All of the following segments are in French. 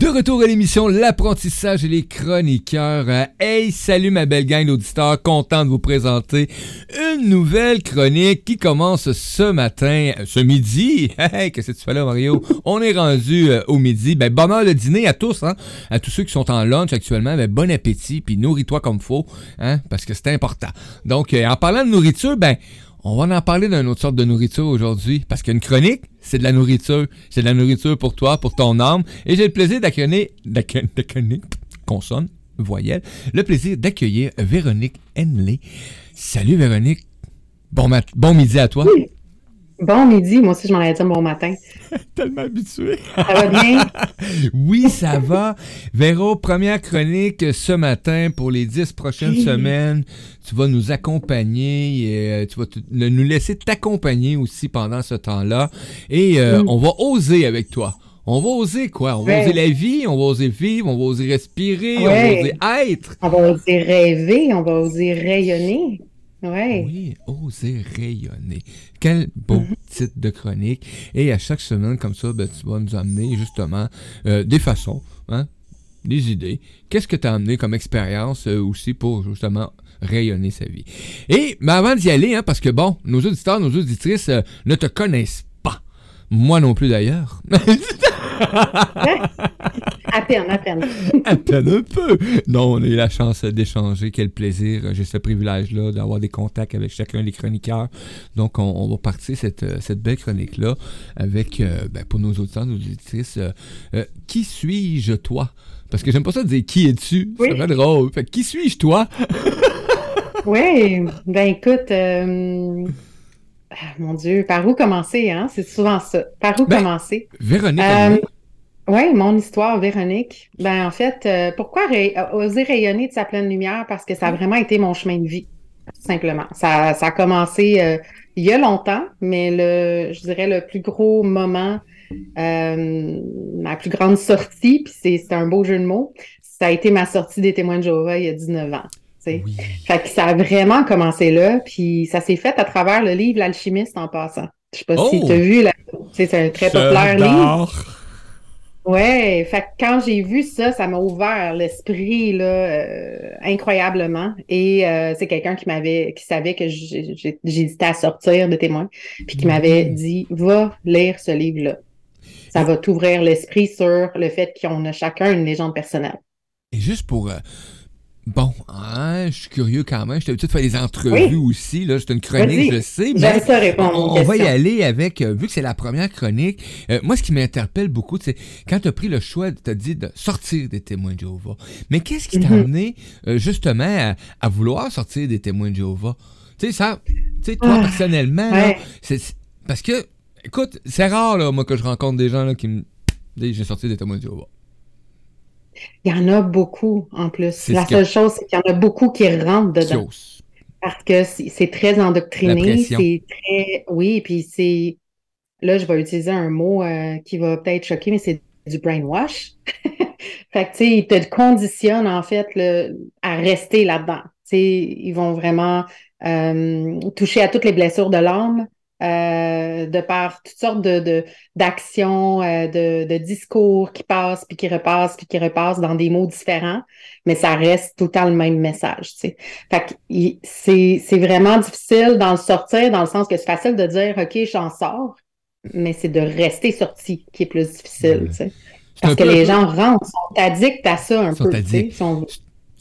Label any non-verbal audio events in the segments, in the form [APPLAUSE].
De retour à l'émission L'apprentissage et les chroniqueurs. Euh, hey, salut ma belle gang d'auditeurs, content de vous présenter une nouvelle chronique qui commence ce matin, euh, ce midi. [LAUGHS] Hey, qu'est-ce que tu fais là Mario? On est rendu euh, au midi. Ben, bonheur le dîner à tous, hein? à tous ceux qui sont en lunch actuellement. Ben, bon appétit, puis nourris-toi comme faut, hein? parce que c'est important. Donc, en parlant de nourriture, ben, on va en parler d'une autre sorte de nourriture aujourd'hui, parce qu'une chronique, c'est de la nourriture. C'est de la nourriture pour toi, pour ton âme. Et j'ai le plaisir d'accueillir, consonne, voyelle, le plaisir d'accueillir Véronique Henley. Salut Véronique. Bon, bon midi à toi. Bon midi, moi aussi je m'en allais dire bon matin. [LAUGHS] Tellement habitué. Ça va bien? [LAUGHS] oui, ça va. Véro, première chronique ce matin pour les dix prochaines semaines. Tu vas nous accompagner et euh, tu vas nous laisser t'accompagner aussi pendant ce temps-là. Et euh, mm. on va oser avec toi. On va oser quoi? On va oser la vie, on va oser vivre, on va oser respirer, on va oser être. On va oser rêver, on va oser rayonner. Oui, oser rayonner. Quel beau mhm. titre de chronique. Et à chaque semaine, comme ça, ben, tu vas nous amener justement euh, des façons, hein, des idées. Qu'est-ce que tu as amené comme expérience euh, aussi pour justement rayonner sa vie? Et mais avant d'y aller, hein, parce que bon, nos auditeurs, nos auditrices euh, ne te connaissent pas. Moi non plus d'ailleurs. [LAUGHS] à peine, à peine. à peine un peu. Non, on a eu la chance d'échanger. Quel plaisir. J'ai ce privilège-là d'avoir des contacts avec chacun des chroniqueurs. Donc, on, va partir cette, cette belle chronique-là avec, euh, ben, pour nos auditeurs, nos auditrices, euh, euh, qui suis-je, toi? Parce que j'aime pas ça de dire qui es-tu. Oui. C'est drôle. Fait qui suis-je, toi? [LAUGHS] oui, ben écoute, ah, mon Dieu, par où commencer, hein? C'est souvent ça. Par où ben, commencer? Véronique. Euh, oui, mon histoire, Véronique. Ben, en fait, euh, pourquoi oser rayonner de sa pleine lumière? Parce que ça a vraiment été mon chemin de vie, tout simplement. Ça, ça a commencé euh, il y a longtemps, mais le, je dirais le plus gros moment, ma plus grande sortie, puis c'est un beau jeu de mots, ça a été ma sortie des témoins de Jéhovah il y a 19 ans. Fait que ça a vraiment commencé là, puis ça s'est fait à travers le livre L'alchimiste en passant. Je sais pas si tu as oh! vu, c'est un très populaire livre. Ouais, fait que quand j'ai vu ça, ça m'a ouvert l'esprit là euh, incroyablement. Et euh, c'est quelqu'un qui m'avait, qui savait que j'hésitais à sortir de témoin, puis qui m'avait mm. dit va lire ce livre-là. Ça va t'ouvrir l'esprit sur le fait qu'on a chacun une légende personnelle. Et juste pour euh, Bon, hein, je suis curieux quand même. Je t'ai habitué de faire des entrevues aussi. Là, c'est une chronique, je sais. Mais répondre on, va y aller avec, euh, vu que c'est la première chronique, euh, moi, ce qui m'interpelle beaucoup, c'est quand tu as pris le choix, tu as dit de sortir des témoins de Jéhovah. Mais qu'est-ce qui t'a mhm. amené euh, justement à, vouloir sortir des témoins de Jéhovah? Tu sais, ça, tu sais, toi, ah, personnellement, parce que, écoute, c'est rare, là, moi, que je rencontre des gens là, qui me disent j'ai sorti des témoins de Jéhovah. Il y en a beaucoup en plus. La seule chose, c'est qu'il y en a beaucoup qui rentrent dedans. Parce que c'est très endoctriné, c'est très. Oui, puis c'est. Là, je vais utiliser un mot euh, qui va peut-être choquer, mais c'est du brainwash. [LAUGHS] fait que, tu sais, ils te conditionnent, en fait, à rester là-dedans. Tu sais, ils vont vraiment euh, toucher à toutes les blessures de l'âme, euh, de par toutes sortes de, d'actions, euh, de, de, discours qui passent, puis qui repassent, puis qui repassent dans des mots différents, mais ça reste tout le temps le même message. Tu sais. Fait que c'est, c'est vraiment difficile d'en sortir, dans le sens que c'est facile de dire OK, j'en sors, mais c'est de rester sorti qui est plus difficile. Tu sais. Parce que les gens rentrent, sont addicts à ça un peu. Tu sais,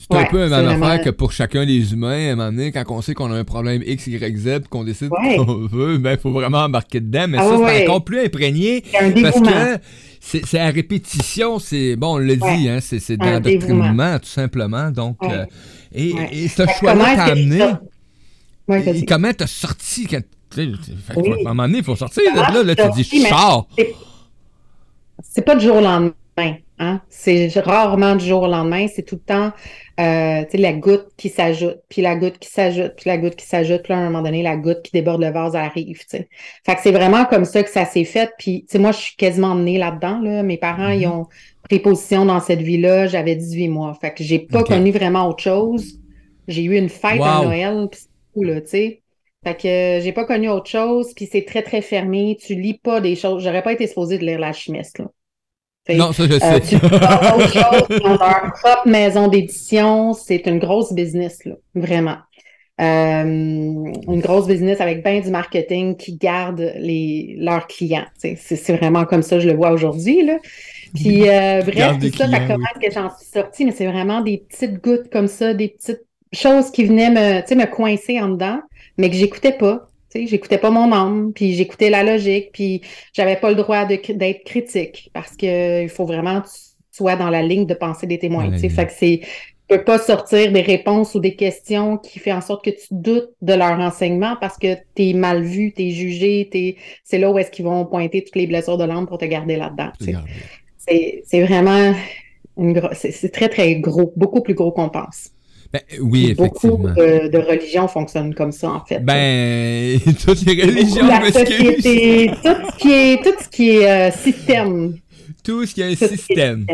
c'est un peu la même affaire que pour chacun des humains, à un moment donné, quand on sait qu'on a un problème X, Y, Z, qu'on décide qu'on veut, ben, il faut vraiment embarquer dedans. Mais ah ça, c'est encore plus imprégné. Parce que c'est à répétition, c'est, bon, on le dit, hein, c'est de l'endoctrinement, tout simplement. Donc, euh, et, et, ce choix-là t'a amené. et, comment t'as sorti quand, à un moment donné, il faut sortir. Là, là, tu dis, je sors. C'est pas du jour au lendemain. Hein? C'est rarement du jour au lendemain. C'est tout le temps euh, la goutte qui s'ajoute, puis la goutte qui s'ajoute, puis la goutte qui s'ajoute, puis là, à un moment donné, la goutte qui déborde le vase arrive. T'sais. Fait que c'est vraiment comme ça que ça s'est fait. Puis moi, je suis quasiment née là-dedans. Là. Mes parents, ils mm-hmm. ont pris position dans cette vie-là. J'avais 18 mois. Fait que j'ai pas connu vraiment autre chose. J'ai eu une fête à Noël, puis c'est tout, là, tu sais. Fait que euh, j'ai pas connu autre chose, puis c'est très, très fermé. Tu lis pas des choses. J'aurais pas été supposée de lire la chimiste, là Non, ça, je sais. tu autre chose, ont leur propre maison d'édition. C'est une grosse business, là, vraiment. Euh, une grosse business avec bien du marketing qui garde les, leurs clients. C'est vraiment comme ça, je le vois aujourd'hui. Puis euh, [LAUGHS] bref, tout ça, ça commence que j'en suis sortie, mais c'est vraiment des petites gouttes comme ça, des petites choses qui venaient me, me coincer en dedans, mais que j'écoutais pas. J'écoutais pas mon âme, puis j'écoutais la logique, puis j'avais pas le droit d'être critique parce qu'il faut vraiment que tu sois dans la ligne de pensée des témoins. Fait que c'est peux pas sortir des réponses ou des questions qui fait en sorte que tu doutes de leur enseignement parce que tu es mal vu, tu es jugé, es... c'est là où est-ce qu'ils vont pointer toutes les blessures de l'âme pour te garder là-dedans. C'est vraiment une c'est très, très gros, beaucoup plus gros qu'on pense. Ben, oui, effectivement. Beaucoup de, religions fonctionnent comme ça, en fait. Ben, [LAUGHS] toutes les religions, la société, tout ce qui est, tout ce qui est euh, système. Tout ce qui est un système.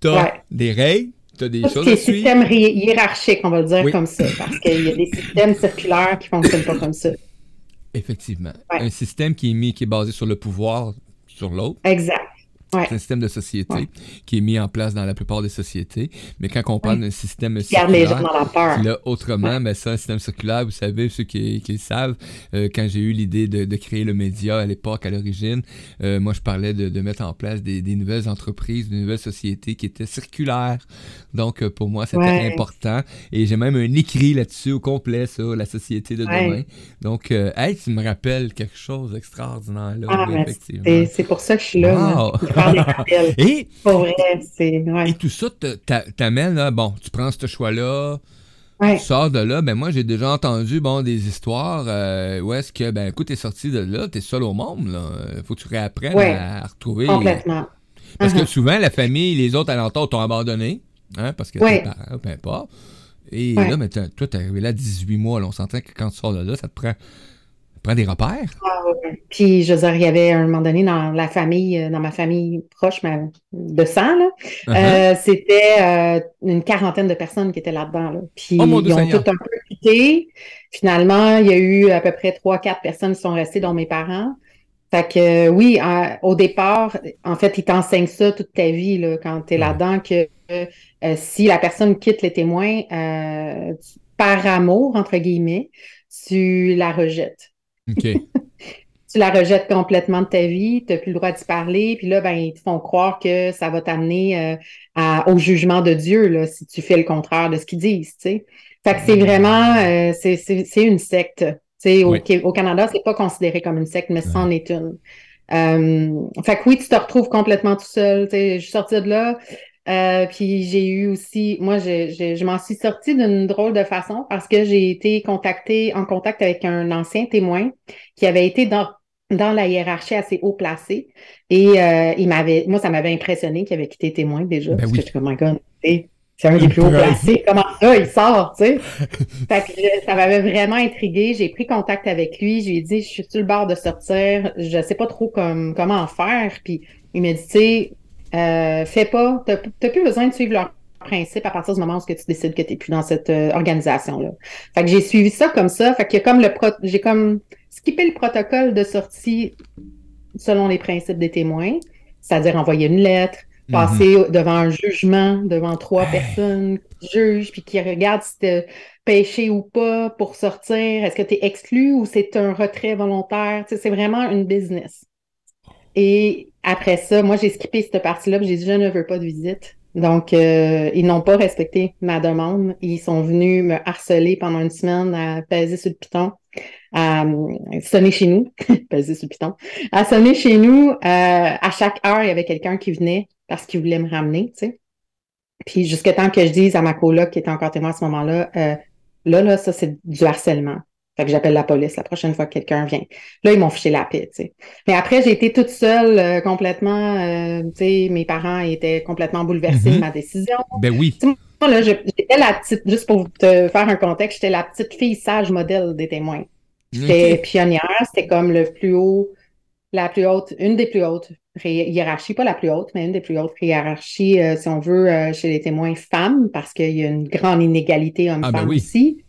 Tu as des règles, tu des choses à système hiérarchique, on va le dire comme ça, parce qu'il y a des systèmes circulaires qui ne fonctionnent pas comme ça. Effectivement. Un système qui est mis, qui est basé sur le pouvoir sur l'autre. Exact. C'est un système de société qui est mis en place dans la plupart des sociétés. Mais quand on parle d'un système circulaire, les gens dans la peur. Là, autrement, mais ça, un système circulaire, vous savez, ceux qui, qui le savent, euh, quand j'ai eu l'idée de, de, créer le média à l'époque, à l'origine, euh, moi, je parlais de, de, mettre en place des, des, nouvelles entreprises, des nouvelles sociétés qui étaient circulaires. Donc, euh, pour moi, c'était important. Et j'ai même un écrit là-dessus au complet sur la société de demain. Donc, hey, tu me rappelles quelque chose d'extraordinaire là, ah, C'est pour ça que je suis là. [LAUGHS] et, et tout ça t'amène, bon, tu prends ce choix-là, tu sors de là, ben moi j'ai déjà entendu bon des histoires euh, où est-ce que ben écoute t'es sorti de là, t'es seul au monde là, faut que tu réapprennes à, retrouver. Complètement. Parce que uh-huh. souvent la famille, les autres alentours t'ont abandonné, hein, parce que tes parents, peu importe. Et là, mais toi, t'es arrivé là 18 mois, là, on s'entend que quand tu sors de là, ça te prend des repères? Ah, Puis, je veux dire, il y avait un moment donné dans la famille, euh, dans ma famille proche de sang, uh-huh. euh, c'était euh, une quarantaine de personnes qui étaient là-dedans. Puis, oh, ils ont tout un peu quitté. Finalement, il y a eu à peu près trois, quatre personnes qui sont restées, dont mes parents. Fait que oui, au départ, en fait, ils t'enseignent ça toute ta vie là, quand tu es là-dedans, que si la personne quitte les témoins par amour, entre guillemets, tu la rejettes. [LAUGHS] tu la rejettes complètement de ta vie, tu n'as plus le droit d'y parler, puis là, ben, ils te font croire que ça va t'amener euh, au jugement de Dieu là, si tu fais le contraire de ce qu'ils disent. Fait que c'est vraiment, euh, c'est une secte. Au, au, Canada, c'est pas considéré comme une secte, mais c'en est une. Euh, fait que oui, tu te retrouves complètement tout seul. Je suis sortie de là. Euh, puis j'ai eu aussi, moi, je, je, m'en suis sortie d'une drôle de façon parce que j'ai été contactée en contact avec un ancien témoin qui avait été dans, dans la hiérarchie assez haut placé. Et euh, il m'avait, moi, ça m'avait impressionné qu'il avait quitté témoin déjà. Ben parce que je suis comme, my God, c'est un des plus haut placés. Comment ça, il sort, tu sais? [LAUGHS] fait que ça m'avait vraiment intrigué. J'ai pris contact avec lui. Je lui ai dit, je suis sur le bord de sortir. Je sais pas trop comme, comment faire. Puis il m'a dit, tu sais, euh, fais pas, tu n'as plus besoin de suivre leurs principes à partir du moment où tu décides que tu n'es plus dans cette euh, organisation-là. Fait que j'ai suivi ça comme ça. Fait que comme le j'ai comme skippé le protocole de sortie selon les principes des témoins, c'est-à-dire envoyer une lettre, mhm. passer devant un jugement, devant trois personnes qui jugent, puis qui regardent si tu péché ou pas pour sortir. Est-ce que tu es exclu ou c'est un retrait volontaire? c'est vraiment une business. Et après ça, moi, j'ai skippé cette partie-là, j'ai dit, je ne veux pas de visite. Donc, euh, ils n'ont pas respecté ma demande. Ils sont venus me harceler pendant une semaine à peser sur le piton, à sonner chez nous, [LAUGHS] peser sur le piton, à sonner chez nous. Euh, à chaque heure, il y avait quelqu'un qui venait parce qu'il voulait me ramener, tu sais. Puis jusqu'à temps que je dise à ma coloc qui était encore témoin à ce moment-là, euh, là, là, ça, c'est du harcèlement. Fait que j'appelle la police la prochaine fois que quelqu'un vient. Là, ils m'ont fiché la paix, tu sais. Mais après, j'ai été toute seule, euh, complètement, euh, tu sais, mes parents étaient complètement bouleversés de mm-hmm. ma décision. Ben oui. moi, là, j'étais la petite, juste pour te faire un contexte, j'étais la petite fille sage modèle des témoins. J'étais pionnière, c'était comme le plus haut, la plus haute, une des plus hautes hiérarchies, pas la plus haute, mais une des plus hautes hiérarchies, euh, si on veut, chez les témoins femmes, parce qu'il y a une grande inégalité homme-femme ah ben oui. aussi.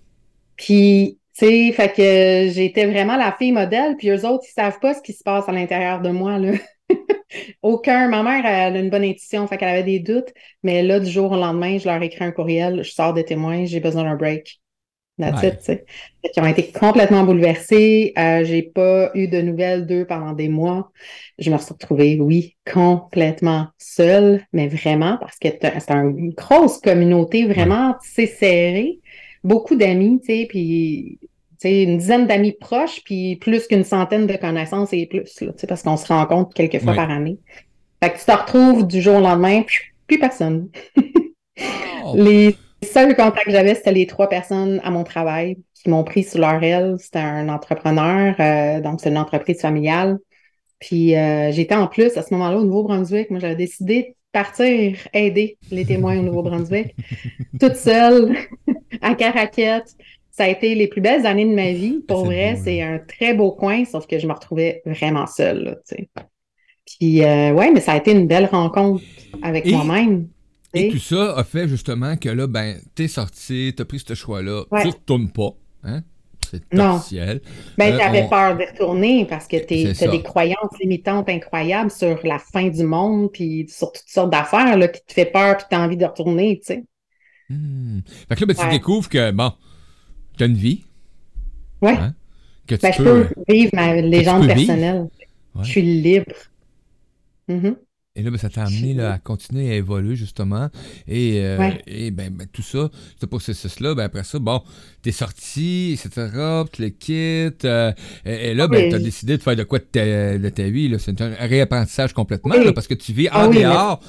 Puis sais, fait que j'étais vraiment la fille modèle, puis eux autres, ils savent pas ce qui se passe à l'intérieur de moi, là. [LAUGHS] Aucun. Ma mère, elle a une bonne intuition, fait qu'elle avait des doutes, mais là, du jour au lendemain, je leur écris un courriel, je sors des témoins, j'ai besoin d'un break. That's it, tu sais. Ils ont été complètement bouleversés. Euh, j'ai pas eu de nouvelles d'eux pendant des mois. Je me suis retrouvée, oui, complètement seule, mais vraiment, parce que c'est une grosse communauté vraiment, tu serrée. Beaucoup d'amis, tu sais, puis une dizaine d'amis proches, puis plus qu'une centaine de connaissances et plus, là, parce qu'on se rencontre quelques fois par année. Fait que tu te retrouves du jour au lendemain, plus personne. Oh. [LAUGHS] Les seuls contacts que j'avais, c'était les trois personnes à mon travail qui m'ont pris sur leur aile. C'était un entrepreneur, euh, donc c'est une entreprise familiale. Puis euh, j'étais en plus à ce moment-là au Nouveau-Brunswick. Moi, j'avais décidé de partir aider les témoins au Nouveau-Brunswick, [LAUGHS] toute seule, à Caraquette. Ça a été les plus belles années de ma vie. [LAUGHS] Pour vrai, c'est un très beau coin, sauf que je me retrouvais vraiment seule. Là, Puis, euh, ouais, mais ça a été une belle rencontre avec moi-même. Et tout ça a fait justement que là, ben, t'es sorti, t'as pris ce choix-là, tu ne retournes pas. Hein? C'est officiel. Ben, euh, t'avais peur de retourner parce que t'as des croyances limitantes incroyables sur la fin du monde, puis sur toutes sortes d'affaires qui te fait peur, puis t'as envie de retourner, tu sais. Hmm. Fait que là, ben, tu découvres que, bon, tu as une vie. Oui. Hein, que tu ben, peux, je peux vivre ma légende personnelle. Je suis libre. Mm-hmm. Et là, ben, ça t'a amené à continuer à évoluer, justement. Et, euh, et ben, ben, tout ça, ce processus-là, ben, après ça, bon, t'es sorti, etc., tu le quittes. Euh, et, là, ben, t'as décidé de faire de quoi de ta, de ta vie. C'est un réapprentissage complètement, parce que tu vis en ah dehors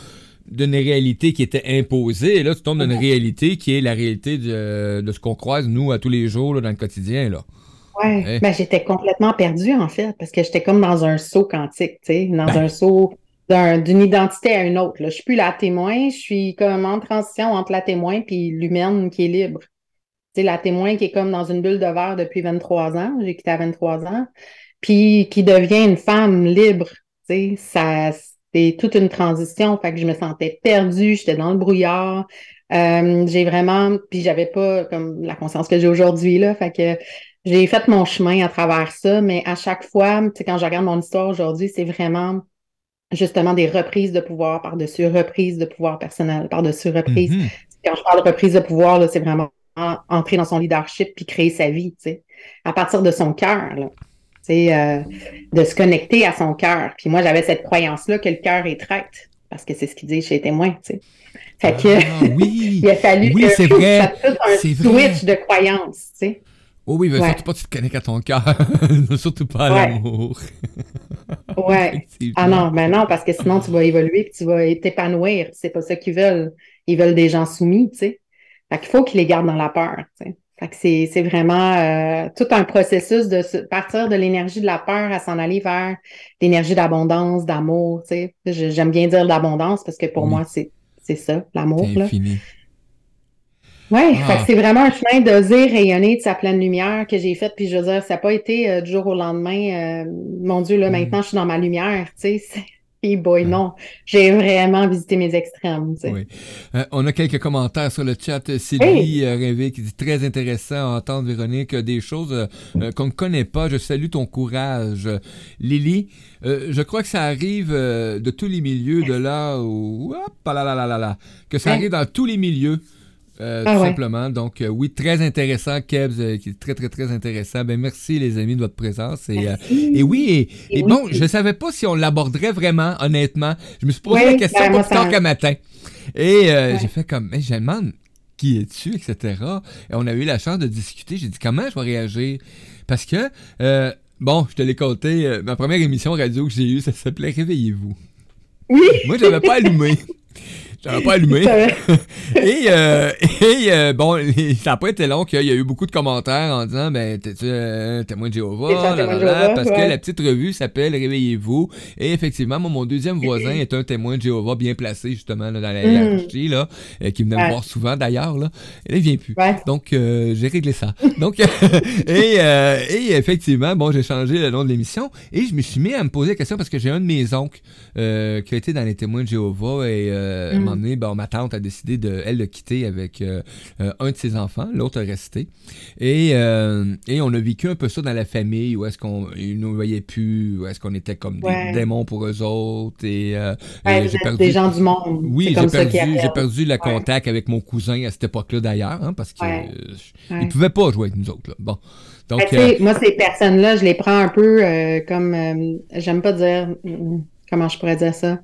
d'une réalité qui était imposée. Et là, tu tombes dans une réalité qui est la réalité de, ce qu'on croise, nous, à tous les jours, dans le quotidien. Là. Ouais, hein? ben, j'étais complètement perdue, en fait, parce que j'étais comme dans un saut quantique, tu sais, dans ben. un saut d'une identité à une autre. Là. Je suis plus la témoin, je suis comme en transition entre la témoin et l'humaine qui est libre. Tu sais, la témoin qui est comme dans une bulle de verre depuis 23 ans, j'ai quitté à 23 ans, puis qui devient une femme libre. Tu sais, ça, c'est toute une transition, fait que je me sentais perdue, j'étais dans le brouillard. Euh, j'ai vraiment, puis j'avais pas comme la conscience que j'ai aujourd'hui là, fait que j'ai fait mon chemin à travers ça, mais à chaque fois, tu sais, quand je regarde mon histoire aujourd'hui, c'est vraiment justement des reprises de pouvoir par-dessus reprises de pouvoir personnel, par-dessus reprises. Mm-hmm. Quand je parle de reprise de pouvoir, c'est vraiment entrer dans son leadership puis créer sa vie, tu sais, à partir de son cœur. Euh, de se connecter à son cœur. Puis moi, j'avais cette croyance-là que le cœur est traître, parce que c'est ce qu'il dit chez témoin, tu sais. Fait que, ah, [LAUGHS] oui, il a fallu oui, c'est vrai, un switch de croyance, tu sais. Oh oui, mais surtout pas tu te connectes à ton cœur, [LAUGHS] surtout pas à l'amour. [LAUGHS] ouais. Ah non, mais non, parce que sinon tu vas évoluer et tu vas t'épanouir. C'est pas ça qu'ils veulent. Ils veulent des gens soumis, tu sais. Fait qu'il faut qu'ils les gardent dans la peur, tu sais c'est vraiment euh, tout un processus de partir de l'énergie de la peur à s'en aller vers l'énergie d'abondance, d'amour. J'aime bien dire d'abondance parce que pour moi, c'est ça, l'amour. Oui, ah. c'est vraiment un chemin d'oser rayonner de sa pleine lumière que j'ai fait. Puis je veux dire, ça n'a pas été euh, du jour au lendemain. Euh, mon Dieu, là, mm. maintenant, je suis dans ma lumière. Tu sais, [LAUGHS] et boy, non. J'ai vraiment visité mes extrêmes. Oui. Euh, on a quelques commentaires sur le chat. Sylvie euh, Révé qui dit très intéressant à entendre, Véronique, des choses euh, qu'on ne connaît pas. Je salue ton courage. Lily, je crois que ça arrive de tous les milieux, de là où. Hop, là, là, là, là, que ça arrive dans tous les milieux. Euh, ah tout simplement. Donc, euh, oui, très intéressant, Kebs, euh, qui est très, très, très intéressant. Ben, merci, les amis, de votre présence. Et, et oui, et, bon, je ne savais pas si on l'aborderait vraiment, honnêtement. Je me suis posé la question ben, pas plus tard qu'un matin. Et j'ai fait comme, mais je demande qui es-tu, etc. Et on a eu la chance de discuter. J'ai dit, comment je vais réagir? Parce que, bon, je te l'ai compté, ma première émission radio que j'ai eue, ça s'appelait Réveillez-vous. Oui. Moi, je n'avais pas allumé. [LAUGHS] J'avais pas allumé. [LAUGHS] et, euh, et euh, bon, [LAUGHS] ça n'a pas été long qu'il y a eu beaucoup de commentaires en disant ben, t'es-tu un témoin de Jéhovah? parce que la petite revue s'appelle Réveillez-vous. Et effectivement, mon deuxième voisin est un témoin de Jéhovah bien placé, justement, dans la mm. hiérarchie, là, euh, qui venait me voir souvent d'ailleurs. Là. Et là, il vient plus. Donc, j'ai réglé ça. Donc, [LAUGHS] et, et effectivement, bon, j'ai changé le nom de l'émission et je me suis mis à me poser la question parce que j'ai un de mes oncles qui a été dans les témoins de Jéhovah et. Mm moment donné, ben, ma tante a décidé de, elle, de quitter avec euh, euh, un de ses enfants, l'autre est resté. Et, euh, et on a vécu un peu ça dans la famille, où est-ce qu'on ne nous voyait plus, où est-ce qu'on était comme des démons pour eux autres. Et, j'ai perdu... des gens du monde. Oui, j'ai perdu, j'ai perdu le contact avec mon cousin à cette époque-là d'ailleurs, hein, parce qu'il ne pouvait pas jouer avec nous autres. Là. Bon. Donc, moi, ces personnes-là, je les prends un peu comme, j'aime pas dire, comment je pourrais dire ça?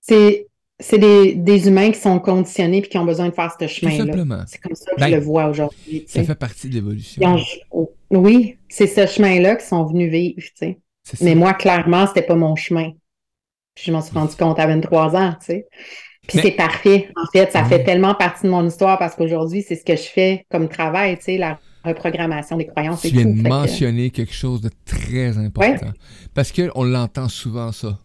C'est c'est des, des, humains qui sont conditionnés et qui ont besoin de faire ce chemin-là. C'est comme ça que je ben, le vois aujourd'hui. Ça fait partie de l'évolution. Oh, oui, c'est ce chemin-là qu'ils sont venus vivre. Mais moi, clairement, c'était pas mon chemin. Puis je m'en suis rendu compte à 23 ans. sais. Puis c'est parfait. En fait, ça fait tellement partie de mon histoire parce qu'aujourd'hui, c'est ce que je fais comme travail, la reprogrammation des croyances. Tu viens de mentionner quelque chose de très important. Parce qu'on l'entend souvent, ça.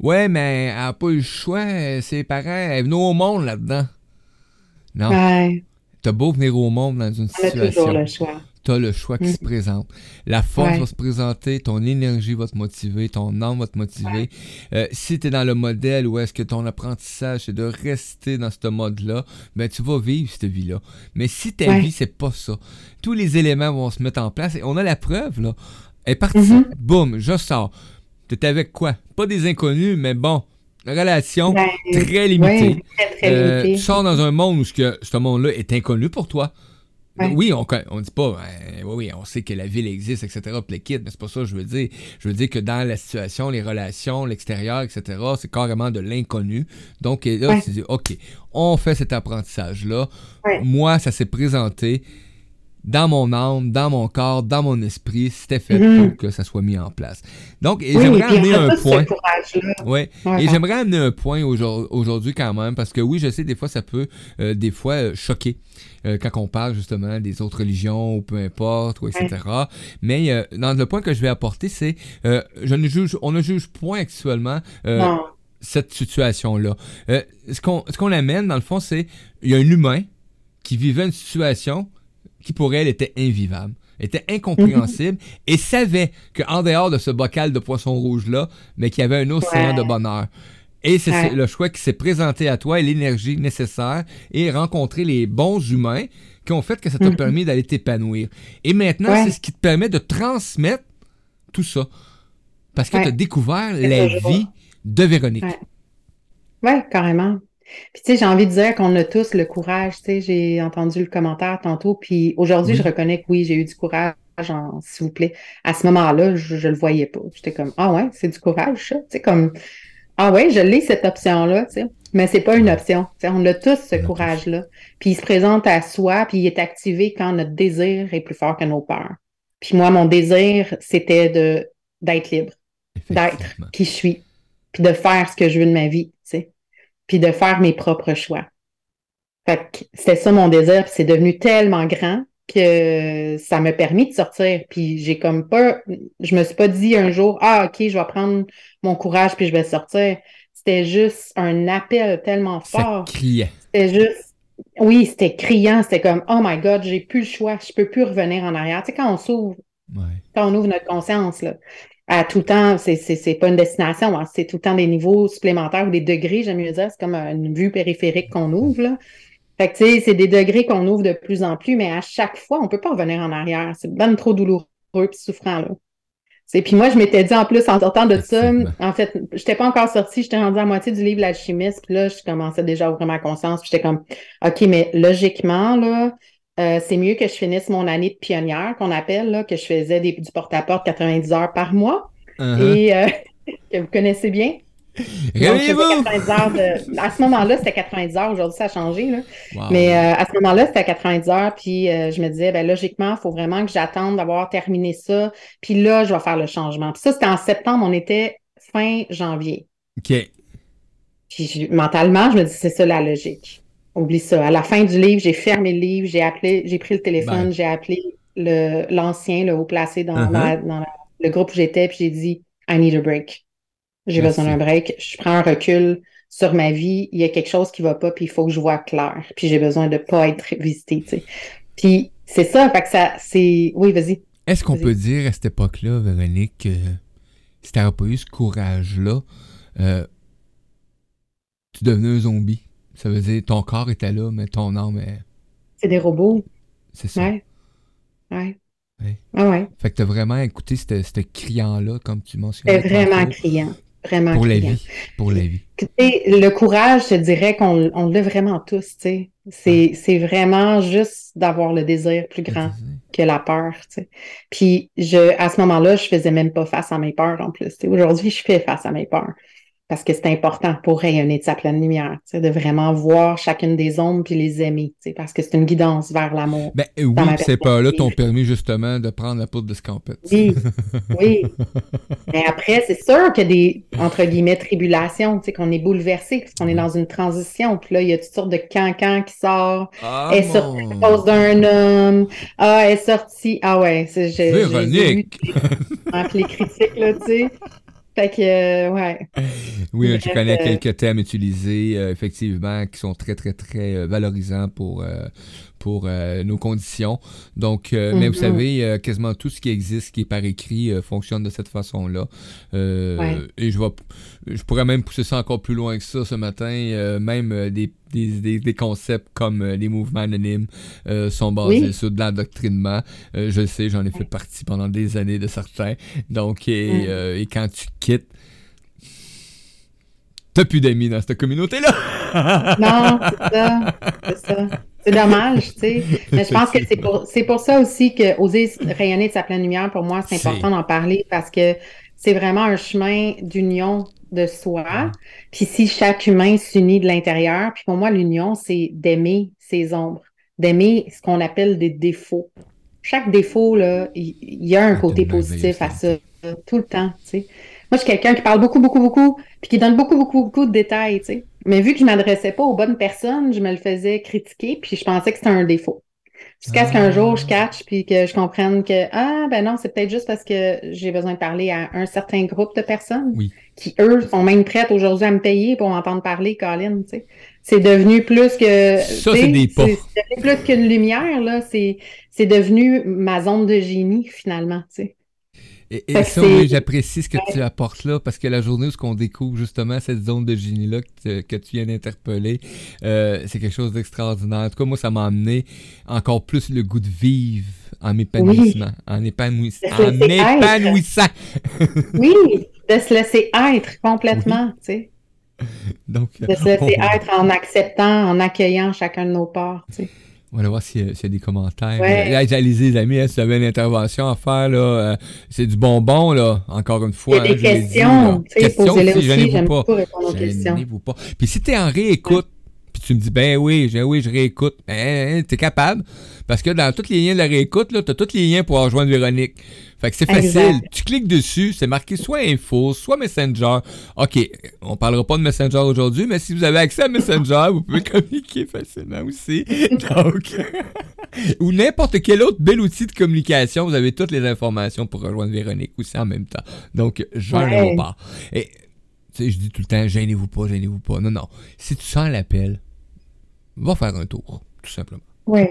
Ouais, mais elle n'a pas eu le choix. Ses parents, elle est venue au monde là-dedans. Non. Ouais. T'as beau venir au monde dans une situation. T'as le choix. T'as le choix qui se mm. présente. La force va se présenter, ton énergie va te motiver, ton âme va te motiver. Euh, si tu es dans le modèle où est-ce que ton apprentissage c'est de rester dans ce mode-là, ben tu vas vivre cette vie-là. Mais si ta vie, c'est pas ça, tous les éléments vont se mettre en place et on a la preuve, là. Elle est partie, mm-hmm. boum, je sors. T'étais avec quoi? Pas des inconnus, mais bon, relation ben, très limitée. Euh, tu sors dans un monde où ce, ce monde-là est inconnu pour toi. Oui, on ne dit pas, ben, oui, on sait que la ville existe, etc., mais c'est pas ça que je veux dire. Je veux dire que dans la situation, les relations, l'extérieur, etc., c'est carrément de l'inconnu. Donc là, tu dis, OK, on fait cet apprentissage-là. Moi, ça s'est présenté dans mon âme, dans mon corps, dans mon esprit, c'était fait mhm. pour que ça soit mis en place. Donc, j'aimerais amener un point. Ouais. et j'aimerais amener un point aujourd'hui quand même, parce que oui, je sais, des fois, ça peut euh, des fois euh, choquer. Euh, quand on parle justement des autres religions ou peu importe, ou etc. Mais dans le point que je vais apporter, c'est je ne juge, on ne juge point actuellement cette situation-là. ce qu'on amène, dans le fond, c'est il y a un humain qui vivait une situation qui pour elle était invivable, était incompréhensible [LAUGHS] et savait qu'en dehors de ce bocal de poisson rouge-là, mais qu'il y avait un océan de bonheur. Et c'est le choix qui s'est présenté à toi et l'énergie nécessaire et rencontrer les bons humains qui ont fait que ça t'a mm-hmm. permis d'aller t'épanouir. Et maintenant, c'est ce qui te permet de transmettre tout ça. Parce que tu as découvert la vie de Véronique. Oui, carrément. Puis tu sais, j'ai envie de dire qu'on a tous le courage. Tu sais, j'ai entendu le commentaire tantôt, puis aujourd'hui, je reconnais que oui, j'ai eu du courage, s'il vous plaît. À ce moment-là, je, ne le voyais pas. J'étais comme ah ouais, c'est du courage, ça. Tu sais, comme ah ouais, je l'ai cette option-là. Tu sais, mais c'est pas une option. Tu sais, on a tous ce courage-là. Puis il se présente à soi, puis il est activé quand notre désir est plus fort que nos peurs. Puis moi, mon désir, c'était de d'être libre, d'être qui je suis, puis de faire ce que je veux de ma vie. Puis de faire mes propres choix. Fait que c'était ça mon désir, puis c'est devenu tellement grand que ça m'a permis de sortir. Puis j'ai comme pas, je me suis pas dit un jour, ah ok, je vais prendre mon courage puis je vais sortir. C'était juste un appel tellement fort. C'était juste, oui, c'était criant. C'était comme, oh my God, j'ai plus le choix, je peux plus revenir en arrière. Tu sais, quand on s'ouvre, quand on ouvre notre conscience, là, à tout temps, c'est, c'est, pas une destination, hein, c'est tout le temps des niveaux supplémentaires ou des degrés, j'aime mieux dire, c'est comme une vue périphérique qu'on ouvre. Là. Fait que, tu sais, c'est des degrés qu'on ouvre de plus en plus, mais à chaque fois, on peut pas revenir en arrière. C'est bien trop douloureux et souffrant, là. C'est, puis moi, je m'étais dit en plus, en sortant de ça, en fait, j'étais pas encore sortie, j'étais rendue à moitié du livre L'alchimiste, puis là, je commençais déjà à ouvrir ma conscience, puis j'étais comme, OK, mais logiquement, là, euh, c'est mieux que je finisse mon année de pionnière, qu'on appelle, là, que je faisais du porte-à-porte 90 heures par mois. Uh-huh. Et euh, [LAUGHS] que vous connaissez bien. À ce moment-là, c'était 90 heures. Aujourd'hui, ça a changé. Là. Mais euh, à ce moment-là, c'était 90 heures. Puis je me disais, ben, logiquement, il faut vraiment que j'attende d'avoir terminé ça. Puis là, je vais faire le changement. Puis ça, c'était en septembre. On était fin janvier. OK. Puis mentalement, je me dis, c'est ça la logique. Oublie ça. À la fin du livre, j'ai fermé le livre, j'ai appelé, j'ai pris le téléphone, j'ai appelé l'ancien, le, haut placé dans, uh-huh. le groupe où j'étais, puis j'ai dit I need a break. J'ai besoin d'un break. Je prends un recul sur ma vie. Il y a quelque chose qui va pas, puis il faut que je vois clair. Puis j'ai besoin de pas être visité. Puis c'est ça, fait que ça, c'est. Oui, vas-y. Est-ce qu'on peut dire à cette époque-là, Véronique, que si t'avais pas eu ce courage-là, euh, tu devenais un zombie? Ça veut dire ton corps était là, mais ton âme est. C'est des robots. C'est ça. Ouais. Ouais. Ouais. Ah ouais. Fait que t'as vraiment écouté ce ce criant-là, comme tu mentionnais. C'est vraiment criant. Vraiment Pour la vie. Pour la vie. Sais, le courage, je dirais qu'on on l'a vraiment tous, tu sais. C'est, vraiment juste d'avoir le désir plus grand que la peur, tu sais. Puis je, à ce moment-là, je faisais même pas face à mes peurs en plus. Aujourd'hui, je fais face à mes peurs parce que c'est important pour rayonner de sa pleine lumière, de vraiment voir chacune des ombres puis les aimer, parce que c'est une guidance vers l'amour. Ben oui, ces peurs-là t'ont permis justement de prendre la poudre d'escampette. Oui, oui. Mais après, c'est sûr qu'il y a des, entre guillemets, tribulations, tu sais, qu'on est bouleversé, parce qu'on est dans une transition. Puis là, il y a toutes sortes de cancans qui sortent. Ah, Elle est sortie mon- à cause d'un homme. Ah, elle est sortie. Ah ouais, c'est Véronique! les- puis les critiques, là, tu sais. Fait que, euh, ouais. Oui, Bref, je connais euh, quelques thèmes utilisés, euh, effectivement, qui sont très, très, très euh, valorisants pour, euh, pour euh, nos conditions. Donc, euh, mais vous Mhm. savez, euh, quasiment tout ce qui existe, qui est par écrit, fonctionne de cette façon-là. Ouais. Et je, vais, je pourrais même pousser ça encore plus loin que ça ce matin. même des, des, des, des concepts comme euh, les mouvements anonymes euh, sont basés Oui. sur de l'endoctrinement. Euh, je le sais, j'en ai fait partie pendant des années de certains. Donc, et, Mm. et quand tu quittes, t'as plus d'amis dans cette communauté-là. Non, c'est ça. C'est ça. C'est dommage, tu sais. [LAUGHS] Mais je pense que c'est pour, c'est pour ça aussi que oser rayonner de sa pleine lumière, pour moi, c'est important d'en parler parce que c'est vraiment un chemin d'union de soi. Puis si chaque humain s'unit de l'intérieur, puis pour moi, l'union, c'est d'aimer ses ombres, d'aimer ce qu'on appelle des défauts. Chaque défaut, là, il y, a un côté positif à ça, tout le temps, tu sais. Moi, je suis quelqu'un qui parle beaucoup, beaucoup, beaucoup, puis qui donne beaucoup, beaucoup, beaucoup de détails, tu sais. Mais vu que je m'adressais pas aux bonnes personnes, je me le faisais critiquer, puis je pensais que c'était un défaut. Jusqu'à ce qu'un Ah. jour, je catch, puis que je comprenne que, ah, ben non, c'est peut-être juste parce que j'ai besoin de parler à un certain groupe de personnes Oui. qui, eux, sont même prêtes aujourd'hui à me payer pour m'entendre parler, Colin, tu sais. C'est devenu plus que... Ça, c'est des pas. C'est devenu plus qu'une lumière, là. C'est c'est devenu ma zone de génie, finalement, tu sais. Et, ça, oui, j'apprécie ce que tu apportes là, parce que la journée où on découvre justement cette zone de génie-là que, tu- que tu viens d'interpeller, euh, c'est quelque chose d'extraordinaire. En tout cas, moi, ça m'a amené encore plus le goût de vivre en m'épanouissement, en, épanouiss- De se en laisser être. m'épanouissant. [LAUGHS] Oui, de se laisser être complètement, tu sais. Donc, De se laisser on, être en acceptant, en accueillant chacun de nos parts, tu sais. On va voir s'il y, a- s'il y a des commentaires. Ouais. Là, allez-y, les amis, hein, si vous avez une intervention à faire, là, euh, c'est du bonbon, là, encore une Il y fois. a des hein, dit, questions, tu sais, posez-les aussi, j'aime pas. beaucoup répondre aux questions. Pas. Puis si t'es en réécoute, puis tu me dis, ben oui, je, oui, je réécoute, ben, t'es capable. Parce que dans tous les liens de la réécoute, là, t'as tous les liens pour rejoindre Véronique. Fait que c'est facile. Tu cliques dessus, c'est marqué soit info, soit Messenger. OK, on parlera pas de Messenger aujourd'hui, mais si vous avez accès à Messenger, vous pouvez [LAUGHS] communiquer facilement aussi. [LAUGHS] Donc, [LAUGHS] ou n'importe quel autre bel outil de communication, vous avez toutes les informations pour rejoindre Véronique aussi en même temps. Donc, joignez Ouais. parts. Et, tu sais, je dis tout le temps, gênez-vous pas, gênez-vous pas. Non, non. Si tu sens l'appel, va faire un tour, tout simplement. Oui.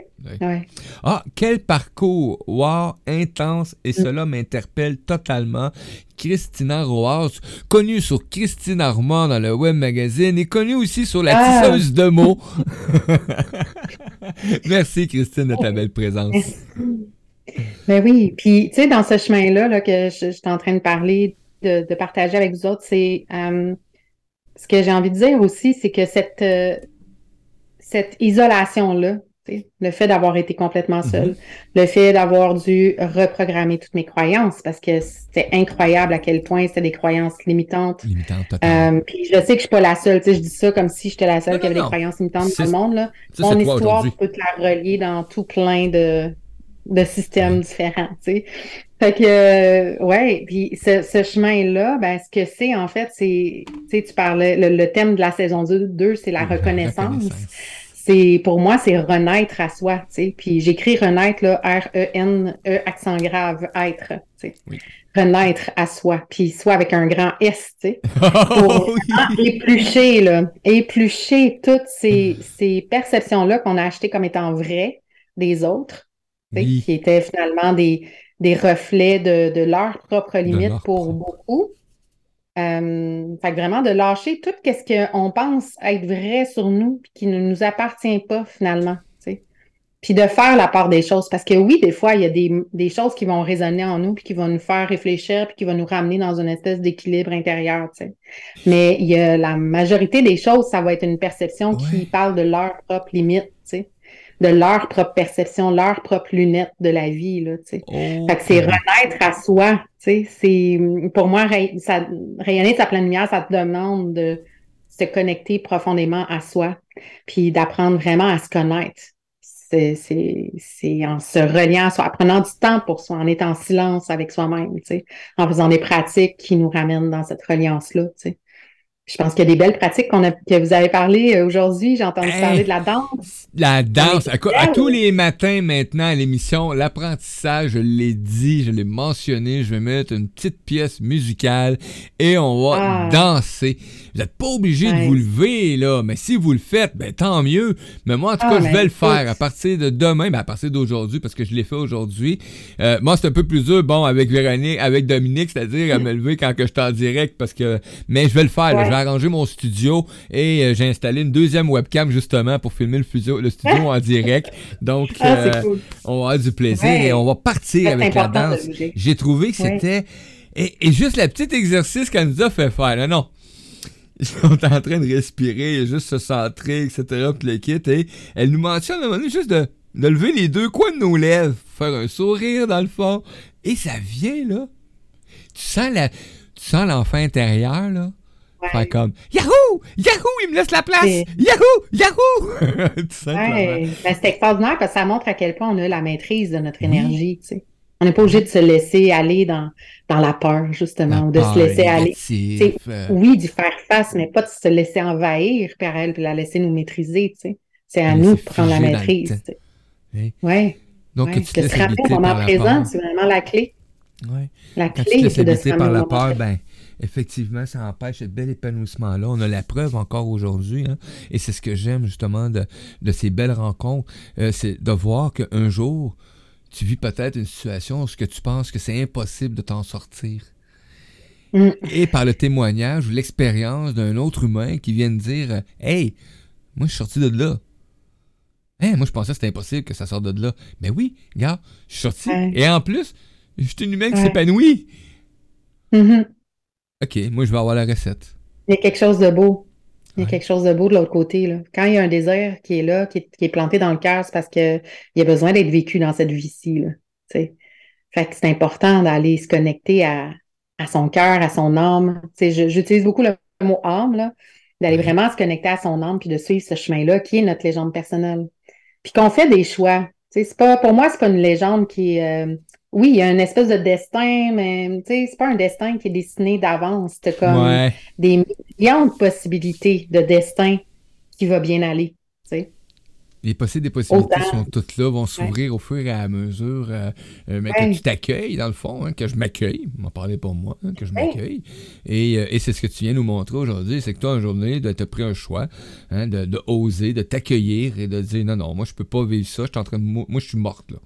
Ah, quel parcours! Wow, intense, et cela m'interpelle totalement. Christina Roaz, connue sur Christine Armand dans le web magazine et connue aussi sur la Ah. tisseuse de mots. [LAUGHS] Merci Christine de ta belle présence. Ben oui, puis tu sais, dans ce chemin-là là, que je, je suis en train de parler, de, de partager avec vous autres, c'est euh, ce que j'ai envie de dire aussi, c'est que cette, euh, cette isolation-là, le fait d'avoir été complètement seule, le fait d'avoir dû reprogrammer toutes mes croyances, parce que c'était incroyable à quel point c'était des croyances limitantes. Limitant total. Euh, puis je sais que je suis pas la seule, tu sais, je dis ça comme si j'étais la seule Non, qui avait non, des croyances limitantes dans le monde, là. Ça, Mon histoire, tu peux te la relier dans tout plein de, de systèmes différents, tu sais. Fait que, euh, ouais, puis ce, ce chemin-là, ben, ce que c'est, en fait, c'est, tu sais, tu parlais, le, le thème de la saison 2, c'est la reconnaissance. C'est, pour moi, c'est renaître à soi, tu sais. Puis j'écris renaître, là, R-E-N-E, accent grave, être, tu sais. Oui. Renaître à soi, puis soit avec un grand S, tu sais [LAUGHS] Oh, oui. éplucher, là. Éplucher toutes ces, ces perceptions-là qu'on a achetées comme étant vraies des autres, Oui. qui étaient finalement des, des reflets de, de leurs propres limites leur pour propre. beaucoup. Euh, fait que vraiment de lâcher tout ce qu'on pense être vrai sur nous puis qui ne nous appartient pas finalement. Puis de faire la part des choses. Parce que oui, des fois, il y a des, choses qui vont résonner en nous, puis qui vont nous faire réfléchir, puis qui vont nous ramener dans une espèce d'équilibre intérieur. Mais il y a la majorité des choses, ça va être une perception qui parle de leur propre limite, de leur propre perception, leur propre lunette de la vie. Là, oh, fait que c'est renaître à soi. C'est pour moi, ça, rayonner sa pleine lumière, ça te demande de se connecter profondément à soi, puis d'apprendre vraiment à se connaître c'est en se reliant, en prenant du temps pour soi, en étant en silence avec soi-même, en faisant des pratiques qui nous ramènent dans cette reliance-là. Je pense qu'il y a des belles pratiques qu'on a, que vous avez parlé euh, aujourd'hui. J'ai entendu parler de la danse. La danse. À, tous les matins maintenant à l'émission, l'apprentissage, je l'ai dit, je l'ai mentionné, je vais mettre une petite pièce musicale et on va ah. danser. Vous n'êtes pas obligé de vous lever, là, mais si vous le faites, ben tant mieux. Mais moi, en tout cas, ah, je vais le faire à partir de demain, ben, à partir d'aujourd'hui, parce que je l'ai fait aujourd'hui. Euh, moi, c'est un peu plus dur, bon, avec Véronique, avec Dominique, c'est-à-dire à me lever quand que je suis en direct, parce que. Mais je vais le faire, je vais arranger mon studio et euh, j'ai installé une deuxième webcam, justement, pour filmer le, studio, le studio en direct. Donc, ah, euh, on va avoir du plaisir et on va partir avec la danse. J'ai trouvé que c'était. Et, et, juste le petit exercice qu'elle nous a fait faire. Là, non, on est en train de respirer, juste se centrer, etc. Puis le kit. Et elle nous mentionne à un moment donné juste de, lever les deux coins de nos lèvres, faire un sourire dans le fond. Et ça vient, là. Tu sens la, tu sens l'enfant intérieur, là. Faire comme Yahoo! Yahoo! Il me laisse la place! Yahoo! Yahoo! [LAUGHS] Tout ouais. Ben, c'est extraordinaire parce que ça montre à quel point on a la maîtrise de notre énergie, tu sais. On n'est pas obligé de se laisser aller dans, dans la peur, justement, ou de se laisser aller. Euh. Oui, d'y faire face, mais pas de se laisser envahir par elle, puis la laisser nous maîtriser. C'est à nous de prendre la maîtrise. Oui. Ouais. Donc, ouais. tu de se rappeler au moment présent, c'est vraiment la clé. Ouais. La Quand clé, c'est de se par la peur, ben, effectivement, ça empêche ce bel épanouissement-là. On a la preuve encore aujourd'hui, hein, et c'est ce que j'aime justement de, de, ces belles rencontres, euh, c'est de voir qu'un jour, tu vis peut-être une situation où tu penses que c'est impossible de t'en sortir. Mm. Et par le témoignage ou l'expérience d'un autre humain qui vient de dire Hey, moi je suis sorti de là. Hey, moi je pensais que c'était impossible que ça sorte de là. Mais ben oui, regarde, je suis sorti. Et en plus, je suis une humaine qui s'épanouit. Mm-hmm. Ok, moi je vais avoir la recette. Il y a quelque chose de beau. Il y a quelque chose de beau de l'autre côté. Là. Quand il y a un désir qui est là, qui est, planté dans le cœur, c'est parce qu'il y a besoin d'être vécu dans cette vie-ci. Fait que c'est important d'aller se connecter à, son cœur, à son âme. J'utilise beaucoup le mot âme, d'aller vraiment se connecter à son âme puis de suivre ce chemin-là qui est notre légende personnelle. Puis qu'on fait des choix. C'est pas, pour moi, c'est pas une légende qui est euh, oui, il y a une espèce de destin, mais c'est pas un destin qui est dessiné d'avance. C'est comme des millions de possibilités de destin qui va bien aller. Les possibles des possibilités sont toutes là, vont s'ouvrir au fur et à mesure euh, euh, mais que tu t'accueilles, dans le fond, hein, que je m'accueille, m'en parler pour moi, hein, que je m'accueille. Et, euh, et c'est ce que tu viens nous montrer aujourd'hui, c'est que toi, un journée, tu as pris un choix, hein, de, de, oser, de t'accueillir et de dire non, non, moi, je peux pas vivre ça, je suis en train de. Moi, je suis morte, là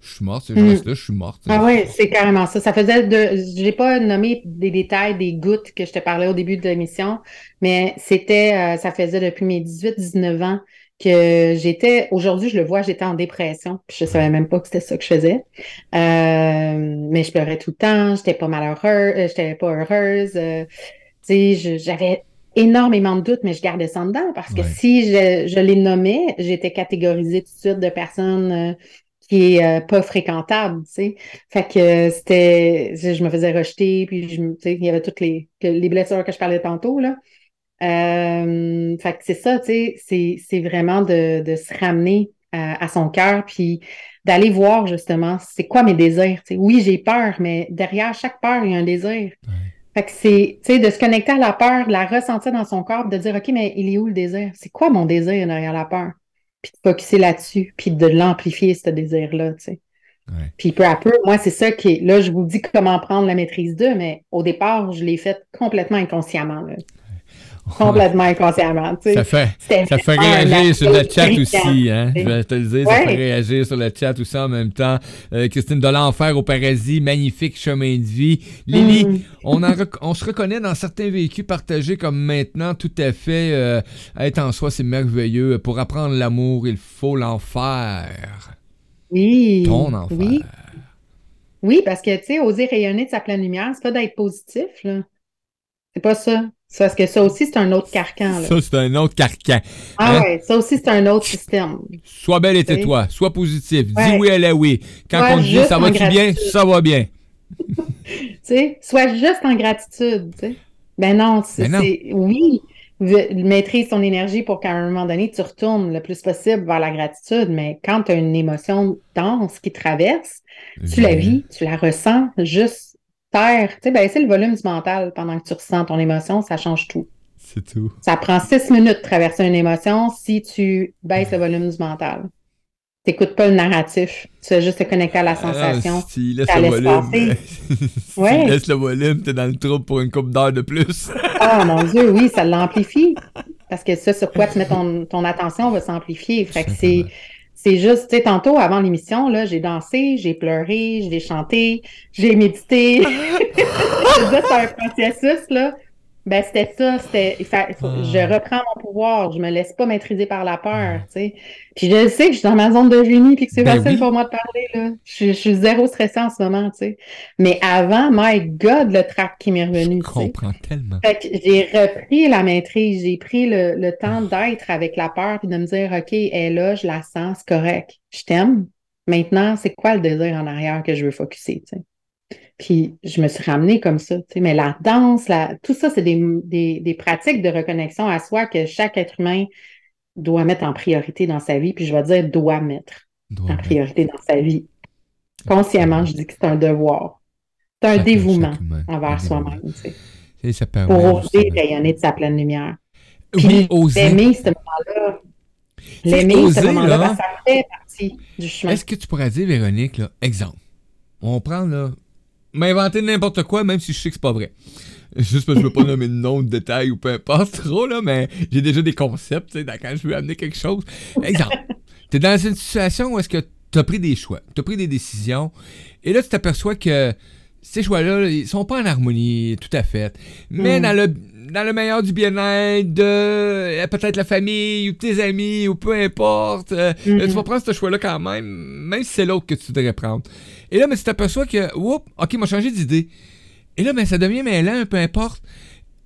je suis morte, je reste là, je suis morte. Ah oui, c'est carrément ça. Ça faisait de. J'ai pas nommé des détails, des gouttes que je te parlais au début de l'émission, mais c'était. Euh, ça faisait depuis mes 18-19 ans que j'étais. Aujourd'hui, je le vois, j'étais en dépression. Puis je savais même pas que c'était ça que je faisais. Euh, mais je pleurais tout le temps, j'étais pas malheureuse, euh, j'étais pas heureuse. tu sais, j'avais énormément de doutes, mais je gardais ça dedans parce que si je, je les nommais, j'étais catégorisée tout de suite de personnes qui est euh, pas fréquentable, tu sais. Fait que c'était, je me faisais rejeter, puis je, tu sais, il y avait toutes les, les blessures que je parlais tantôt, là. Euh, fait que c'est ça, tu sais, c'est vraiment de, de, se ramener à, son cœur, puis d'aller voir justement c'est quoi mes désirs. sais. Oui, j'ai peur, mais derrière chaque peur, il y a un désir. Fait que c'est, tu sais, de se connecter à la peur, de la ressentir dans son corps, de dire, OK, mais il est où le désir? C'est quoi mon désir derrière la peur? Puis de focuser là-dessus, puis de l'amplifier, ce désir-là, tu sais. Puis peu à peu, moi, c'est ça qui est. Là, je vous dis comment prendre la maîtrise d'eux, mais au départ, je l'ai fait complètement inconsciemment. Là. Complètement inconsciemment. Ça fait, ça fait réagir sur le chat aussi. Hein? Je vais te le dire, ça fait réagir sur le chat aussi en même temps. Euh, Christine de l'enfer au paradis, magnifique chemin de vie. Lily, mm. on, on se reconnaît dans certains véhicules partagés comme maintenant, tout à fait. Euh, être en soi, c'est merveilleux. Pour apprendre l'amour, il faut l'enfer. Oui. Ton enfer. Oui. Oui, parce que, tu sais, oser rayonner de sa pleine lumière, c'est pas d'être positif, là. C'est pas ça. Parce que ça aussi, c'est un autre carcan. Là. Ça, c'est un autre carcan. Ah hein? ouais, ça aussi, c'est un autre système. Sois belle et tais-toi. Sois positif. Dis oui, elle est oui. Quand on dit ça va-tu bien, ça va bien. [LAUGHS] tu sais, sois juste en gratitude. Ben non, ben c'est. Oui, maîtrise ton énergie pour qu'à un moment donné, tu retournes le plus possible vers la gratitude. Mais quand tu as une émotion dense qui traverse, tu la vis, tu la ressens juste terre, tu sais, baisser le volume du mental pendant que tu ressens ton émotion, ça change tout. C'est tout. Ça prend six minutes de traverser une émotion si tu baisses le volume du mental. Tu n'écoutes pas le narratif, tu fais juste te connecter à la ah, sensation. si tu laisses [LAUGHS] le volume, si ouais. tu laisses le volume, tu es dans le trouble pour une coupe d'heure de plus. ah [LAUGHS] mon Dieu, oui, ça l'amplifie. Parce que ça, sur quoi tu mets ton, ton attention va s'amplifier. Fait que c'est c'est juste, tu sais, tantôt, avant l'émission, là, j'ai dansé, j'ai pleuré, j'ai chanté, j'ai médité. [LAUGHS] [LAUGHS] c'est un processus, là. Ben, c'était ça, c'était, je ah. reprends mon pouvoir, je me laisse pas maîtriser par la peur, tu sais. Puis je sais que je suis dans ma zone de génie, puis que c'est ben facile pour moi de parler, là. Je, suis zéro stressé en ce moment, tu sais. Mais avant, my God, le trac qui m'est revenu, Je comprends tellement. Fait que j'ai repris la maîtrise, j'ai pris le, temps d'être avec la peur, puis de me dire, OK, elle est là, je la sens, c'est correct, je t'aime. Maintenant, c'est quoi le désir en arrière que je veux focuser, tu sais? Puis je me suis ramenée comme ça. Tu sais, mais la danse, la, tout ça, c'est des, des, des, pratiques de reconnexion à soi que chaque être humain doit mettre en priorité dans sa vie. Puis je vais dire doit mettre en priorité dans sa vie. Consciemment, je dis que c'est un devoir. C'est un dévouement envers soi-même. Tu sais, pour oser rayonner de sa pleine lumière. Puis l'aimer, ce moment-là. L'aimer, ce moment-là, ça fait partie du chemin. Est-ce que tu pourrais dire, Véronique, là, exemple, on prend là, m'inventer n'importe quoi, même si je sais que c'est pas vrai. Juste parce que je veux pas nommer de nom, de détails ou peu importe trop, là, mais j'ai déjà des concepts, tu sais, quand je veux amener quelque chose. Exemple, tu es dans une situation où est-ce que tu as pris des choix, tu as pris des décisions, et là, tu t'aperçois que ces choix-là, ils sont pas en harmonie tout à fait. Mais hmm. dans le dans le meilleur du bien-être de euh, peut-être la famille ou tes amis ou peu importe, euh, tu vas prendre ce choix-là quand même, même si c'est l'autre que tu devrais prendre. Et là, mais tu t'aperçois que, oups, ok, m'a changé d'idée. Et là, ben, ça devient mêlant, peu importe.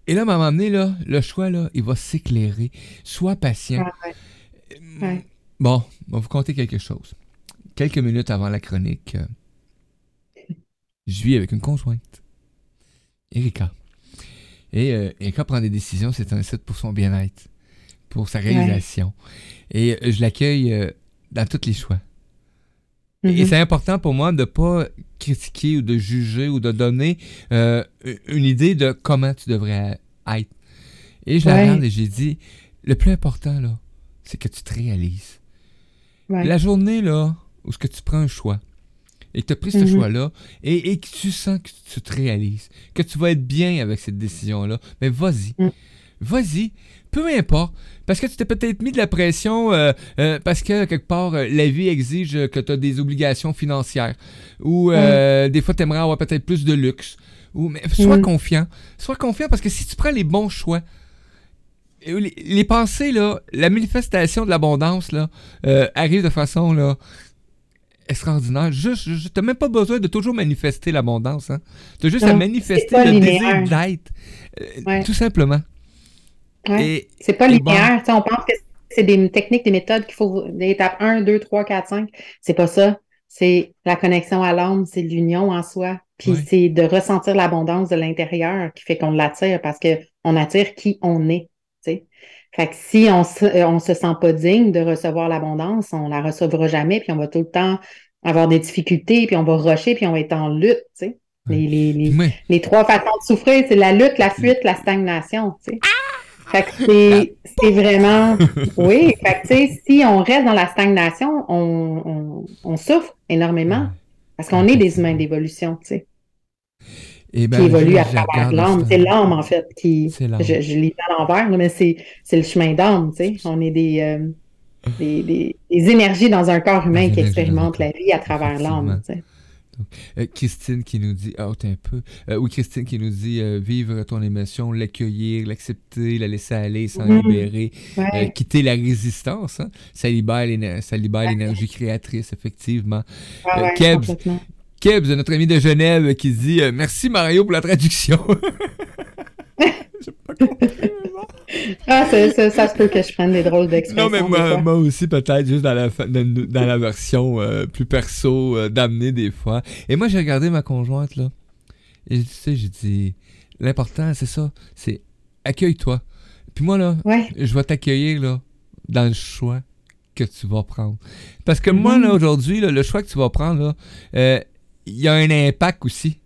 Et là, à un moment donné, là, le choix, là, il va s'éclairer. Sois patient. Euh, bon, on va vous conter quelque chose. Quelques minutes avant la chronique, euh, je vis avec une conjointe, Erika. Et euh, prend des décisions, c'est un site pour son bien-être, pour sa réalisation. Et je l'accueille dans tous les choix. Et mm-hmm. c'est important pour moi de ne pas critiquer ou de juger ou de donner euh, une idée de comment tu devrais être. Et je la regarde et j'ai dit, le plus important, là, c'est que tu te réalises. La journée, là, où ce que tu prends un choix, et que tu as pris ce mm-hmm. choix-là, et, que tu sens que tu te réalises, que tu vas être bien avec cette décision-là, mais vas-y. Mm. Vas-y, peu importe. Parce que tu t'es peut-être mis de la pression euh, euh, parce que quelque part, euh, la vie exige que tu as des obligations financières. Ou des fois, tu aimerais avoir peut-être plus de luxe. Ou, mais sois confiant. Sois confiant parce que si tu prends les bons choix, les, pensées, là, la manifestation de l'abondance là, arrive de façon là, extraordinaire. Juste, tu n'as même pas besoin de toujours manifester l'abondance. Hein. Tu as juste à manifester le désir d'être. Tout simplement. Ouais. C'est pas linéaire. On pense que c'est des techniques, des méthodes qu'il faut, des étapes 1, 2, 3, 4, 5. C'est pas ça. C'est la connexion à l'âme, c'est l'union en soi. Puis c'est de ressentir l'abondance de l'intérieur qui fait qu'on l'attire parce qu'on attire qui on est. Fait que si on se, euh, on se sent pas digne de recevoir l'abondance, on la recevra jamais, puis on va tout le temps avoir des difficultés, puis on va rusher, puis on va être en lutte. sais. Les, les, les, les, trois façons de souffrir, c'est la lutte, la fuite, la stagnation. sais. Fait que c'est vraiment. Oui, fait que, tu sais, si on reste dans la stagnation, on, on, souffre énormément. Parce qu'on est des humains d'évolution, tu sais. Qui évolue à travers l'âme. C'est l'âme, en fait, qui. Je, je lis à l'envers, mais c'est le chemin d'âme, tu sais. On est [LAUGHS] des, des, des, énergies dans un corps humain qui expérimentent la vie à travers l'âme, tu sais. Euh, Christine qui nous dit, ah, un peu. Euh, oui, Christine qui nous dit euh, vivre ton émotion, l'accueillir, l'accepter, la laisser aller, s'en mhm. libérer, quitter la résistance. Hein. Ça libère l'énergie créatrice, effectivement. Kebs, notre ami de Genève, qui dit Merci Mario pour la traduction. [LAUGHS] ah, ça, ça, se peut que je prenne des drôles d'expressions. Non, mais moi, moi aussi, peut-être, juste dans la, dans, la version euh, plus perso, euh, d'amener des fois. Et moi, j'ai regardé ma conjointe, là. Et tu sais, j'ai dit, l'important, c'est ça, c'est accueille-toi. Puis moi, là, je vais t'accueillir, là, dans le choix que tu vas prendre. Parce que moi, là, mm-hmm. aujourd'hui, le choix que tu vas prendre, là, euh, il y a un impact aussi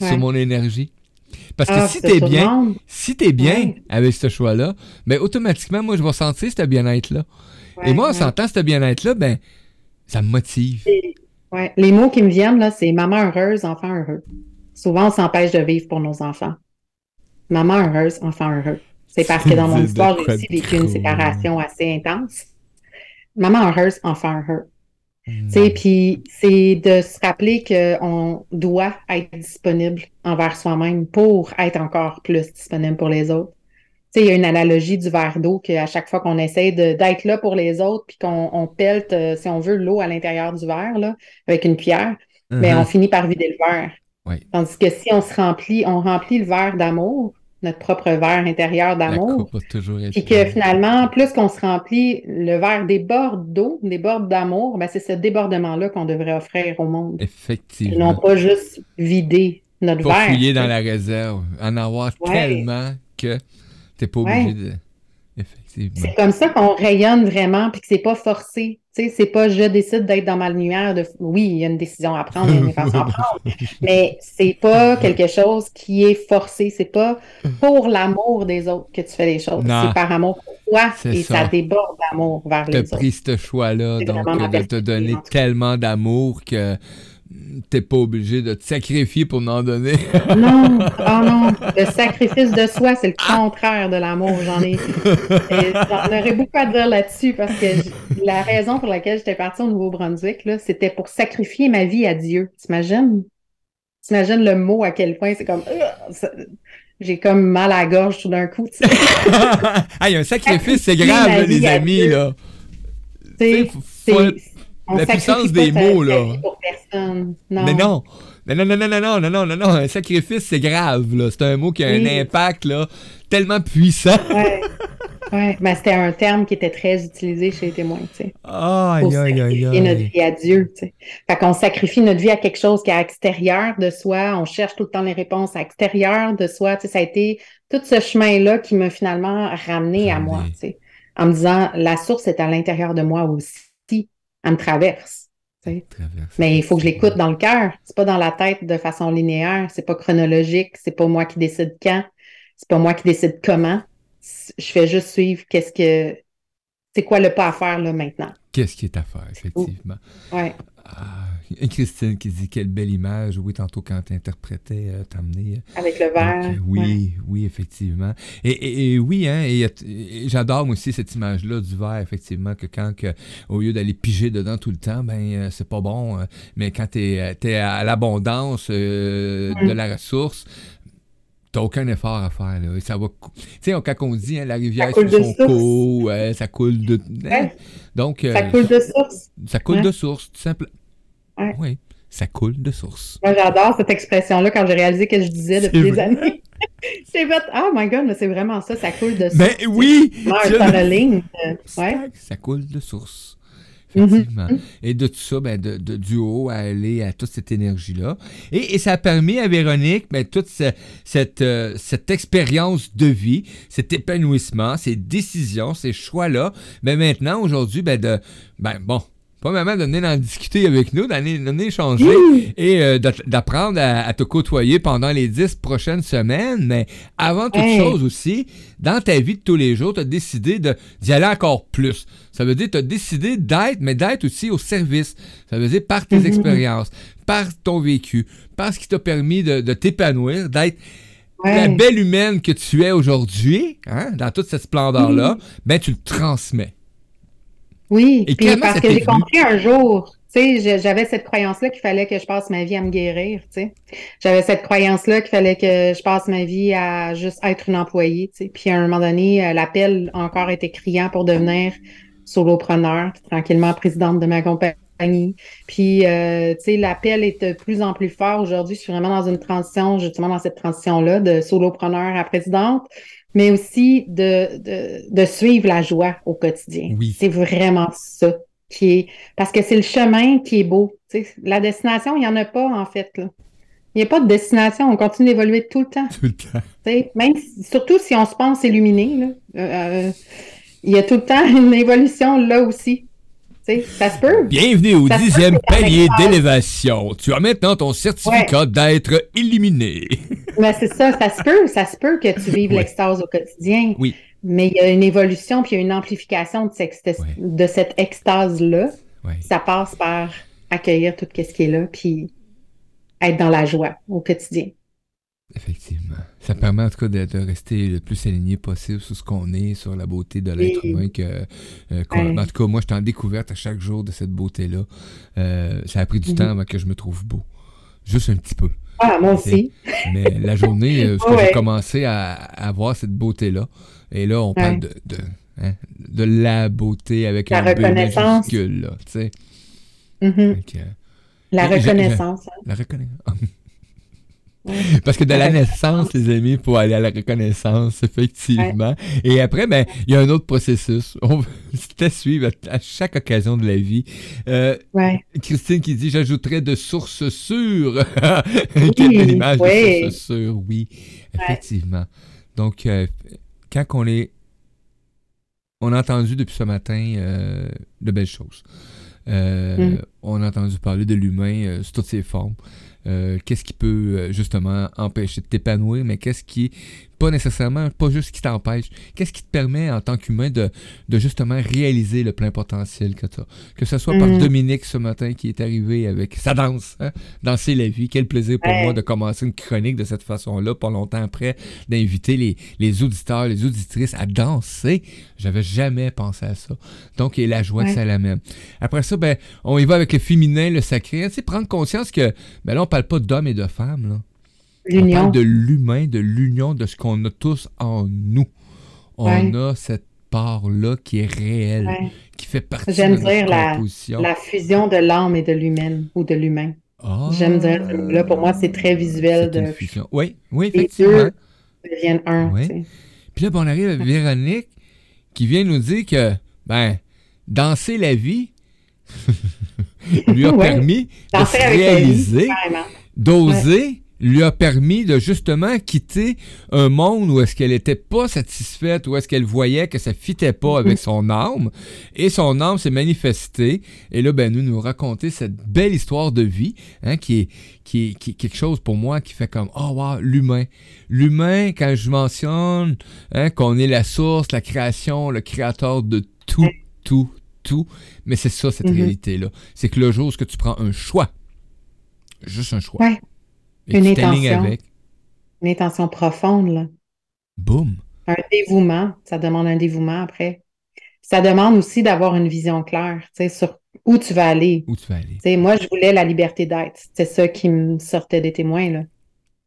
sur mon énergie. Parce que ah, si t'es bien, si t'es bien avec ce choix-là, ben automatiquement, moi, je vais sentir ce bien-être-là. Et moi, en sentant ce bien-être-là, ben, ça me motive. ouais. Les mots qui me viennent, là, c'est maman heureuse, enfant heureux. Souvent, on s'empêche de vivre pour nos enfants. Maman heureuse, enfant heureux. C'est parce que [LAUGHS] dans mon histoire, j'ai aussi vécu une séparation assez intense. Maman heureuse, enfant heureux. Hmm. Puis c'est de se rappeler qu'on doit être disponible envers soi-même pour être encore plus disponible pour les autres. Il y a une analogie du verre d'eau qu'à chaque fois qu'on essaie d'être là pour les autres, puis qu'on on pelte, euh, si on veut, l'eau à l'intérieur du verre là, avec une cuillère, mais ben, on finit par vider le verre. Tandis que si on se remplit, on remplit le verre d'amour, notre propre verre intérieur d'amour. Et que finalement, plus qu'on se remplit, le verre déborde d'eau, déborde d'amour, ben c'est ce débordement-là qu'on devrait offrir au monde. Effectivement. Et non pas juste vider notre verre. Pas fouiller dans la réserve, en avoir tellement que tu n'es pas obligé de. C'est comme ça qu'on rayonne vraiment, puis que c'est pas forcé. Tu sais, c'est pas je décide d'être dans ma lumière. De... Oui, il y a une décision à prendre, il y a une [LAUGHS] façon à prendre, mais c'est pas quelque chose qui est forcé. C'est pas pour l'amour des autres que tu fais les choses. C'est par amour pour toi et ça, déborde d'amour vers les autres. Tu as pris ce choix-là, donc de te donner tellement d'amour que t'es pas obligé de te sacrifier pour en donner. [LAUGHS] non, oh non. Le sacrifice de soi, c'est le contraire de l'amour. J'en ai. J'en aurais beaucoup à dire là-dessus parce que la raison pour laquelle j'étais partie au Nouveau-Brunswick, c'était pour sacrifier ma vie à Dieu. T'imagines? T'imagines le mot à quel point c'est comme. j'ai comme mal à la gorge tout d'un coup. ah, il y a un sacrifice, c'est grave, les amis, là. C'est la puissance des mots, là. Non. Mais non. Non, non, non, non, non, non, non, non, non, un sacrifice, c'est grave, là. C'est un mot qui a un impact, là, tellement puissant. Ouais. Ouais, mais c'était un terme qui était très utilisé chez les témoins, tu sais. Aïe, aïe, aïe. notre vie à Dieu, tu sais. Fait qu'on sacrifie notre vie à quelque chose qui est à l'extérieur de soi. On cherche tout le temps les réponses à l'extérieur de soi. Tu sais, ça a été tout ce chemin-là qui m'a finalement ramené à moi, tu sais. En me disant, la source est à l'intérieur de moi aussi elle me traverse. Mais il faut que je l'écoute dans le cœur. C'est pas dans la tête de façon linéaire. C'est pas chronologique. C'est pas moi qui décide quand. C'est pas moi qui décide comment. Je fais juste suivre qu'est-ce que. C'est quoi le pas à faire là maintenant. Qu'est-ce qui est à faire, effectivement. Ouais. Ah, Christine qui dit quelle belle image. Oui, tantôt quand tu interprétais, euh, t'amener. Euh, Avec le verre. oui, oui, effectivement. Et, oui, hein, et, j'adore aussi cette image-là du verre, effectivement, que quand, que, au lieu d'aller piger dedans tout le temps, ben, euh, c'est pas bon. mais quand tu es, à l'abondance de mm. la ressource, T'as aucun effort à faire. Là. Ça va. Tu sais, quand on dit hein, la rivière sur son cours, ça coule de. Hein? Donc, ça coule de source. Ça coule de source, tout simplement. Oui, ça coule de source. Moi, j'adore cette expression-là quand j'ai réalisé que je disais depuis des années. [LAUGHS] J'ai fait Oh my god, mais c'est vraiment ça, ça coule de ben source. Mais oui! ligne. Ouais. Ça coule de source. Effectivement. Mm-hmm. Et de tout ça, ben, de, de, du haut à aller à toute cette énergie-là. Et, et, ça a permis à Véronique ben, toute cette, euh, cette expérience de vie, cet épanouissement, ces décisions, ces choix-là. Mais ben, maintenant, aujourd'hui, ben, de, ben, bon, pas maman de venir en discuter avec nous, d'en échanger et euh, d'apprendre à, te côtoyer pendant les dix prochaines semaines. Mais avant toute chose aussi, dans ta vie de tous les jours, tu as décidé d'y aller encore plus. Ça veut dire que tu as décidé d'être, mais d'être aussi au service. Ça veut dire par tes mm-hmm. expériences, par ton vécu, par ce qui t'a permis de, t'épanouir, d'être la belle humaine que tu es aujourd'hui, hein, dans toute cette splendeur-là, ben tu le transmets. Oui, puis parce que j'ai compris un jour, tu sais, j'avais cette croyance-là qu'il fallait que je passe ma vie à me guérir, tu sais. J'avais cette croyance-là qu'il fallait que je passe ma vie à juste être une employée, tu sais. Puis à un moment donné, euh, l'appel encore été criant pour devenir solopreneur, tranquillement présidente de ma compagnie. Puis, euh, tu sais, l'appel est de plus en plus fort. Aujourd'hui, je suis vraiment dans une transition, justement dans cette transition-là de solopreneur à présidente mais aussi de, de, de suivre la joie au quotidien. Oui. C'est vraiment ça qui est. Parce que c'est le chemin qui est beau. La destination, il n'y en a pas, en fait. Là. Il n'y a pas de destination, on continue d'évoluer tout le temps. Tout le temps. Même, surtout si on se pense illuminé, là, euh, euh, il y a tout le temps [LAUGHS] une évolution là aussi. Ça se peut. Bienvenue au dixième palier d'élévation. Tu as maintenant ton certificat d'être illuminé. Mais [LAUGHS] c'est ça, ça se peut, ça se peut que tu vives l'extase au quotidien. Oui. Mais il y a une évolution puis il y a une amplification de, cette extase-là. Ça passe par accueillir tout ce qui est là puis être dans la joie au quotidien. Effectivement. Ça permet en tout cas de, rester le plus aligné possible sur ce qu'on est, sur la beauté de l'être humain. Que, euh, En tout cas, moi, je suis en découverte à chaque jour de cette beauté-là. Euh, ça a pris du mhm. temps avant que je me trouve beau. Juste un petit peu. Ah, moi aussi. Mais la journée, euh, [LAUGHS] j'ai commencé à, avoir cette beauté-là. Et là, on parle de, de, hein, de, la beauté avec la un reconnaissance. là, tu sais. La reconnaissance. Hein. La reconnaissance. [LAUGHS] Parce que de la naissance, les amis, pour aller à la reconnaissance, effectivement. Et après, ben, il y a un autre processus. [LAUGHS] On te suivre à, chaque occasion de la vie. Euh, Christine qui dit J'ajouterais de sources sûres. [LAUGHS] Quelle image de sources sûres, oui, effectivement. Donc, euh, quand on est. On a entendu depuis ce matin euh, de belles choses. Mm. On a entendu parler de l'humain sous toutes ses formes. Euh, qu'est-ce qui peut euh, justement empêcher de t'épanouir, mais qu'est-ce qui pas nécessairement, pas juste qui t'empêche. Qu'est-ce qui te permet en tant qu'humain de, de, justement réaliser le plein potentiel que tu as? Que ce soit par mm. Dominique ce matin qui est arrivé avec sa danse, hein? danser la vie. Quel plaisir pour moi de commencer une chronique de cette façon-là, pas longtemps après, d'inviter les, les, auditeurs, les auditrices à danser. J'avais jamais pensé à ça. Donc, et la joie que ça l'amène. Après ça, ben, on y va avec le féminin, le sacré. Tu sais, prendre conscience que, ben là, on parle pas d'hommes et de femmes, là. On parle de l'humain, de l'union, de ce qu'on a tous en nous. On a cette part-là qui est réelle, qui fait partie de notre dire la, la fusion de l'âme et de l'humaine ou de l'humain. J'aime dire, là, pour moi, c'est très visuel. De... fusion. Oui, oui, effectivement. Les deviennent un. Puis là, on arrive à Véronique qui vient nous dire que, ben, danser la vie [LAUGHS] lui a permis de se réaliser, d'oser lui a permis de justement quitter un monde où est-ce qu'elle n'était pas satisfaite, où est-ce qu'elle voyait que ça fitait pas avec son âme, et son âme s'est manifestée. Et là, ben, nous nous raconter cette belle histoire de vie, hein, qui, est, qui, est, quelque chose pour moi qui fait comme, oh wow, l'humain. L'humain, quand je mentionne hein, qu'on est la source, la création, le créateur de tout, tout, tout, mais c'est ça cette mm-hmm. réalité-là. C'est que le jour où tu prends un choix, juste un choix, une intention. Une intention profonde, là. Boum. Un dévouement. Ça demande un dévouement après. Ça demande aussi d'avoir une vision claire, tu sais, sur où tu vas aller. Où tu vas aller. moi, je voulais la liberté d'être. C'est ça qui me sortait des témoins, là.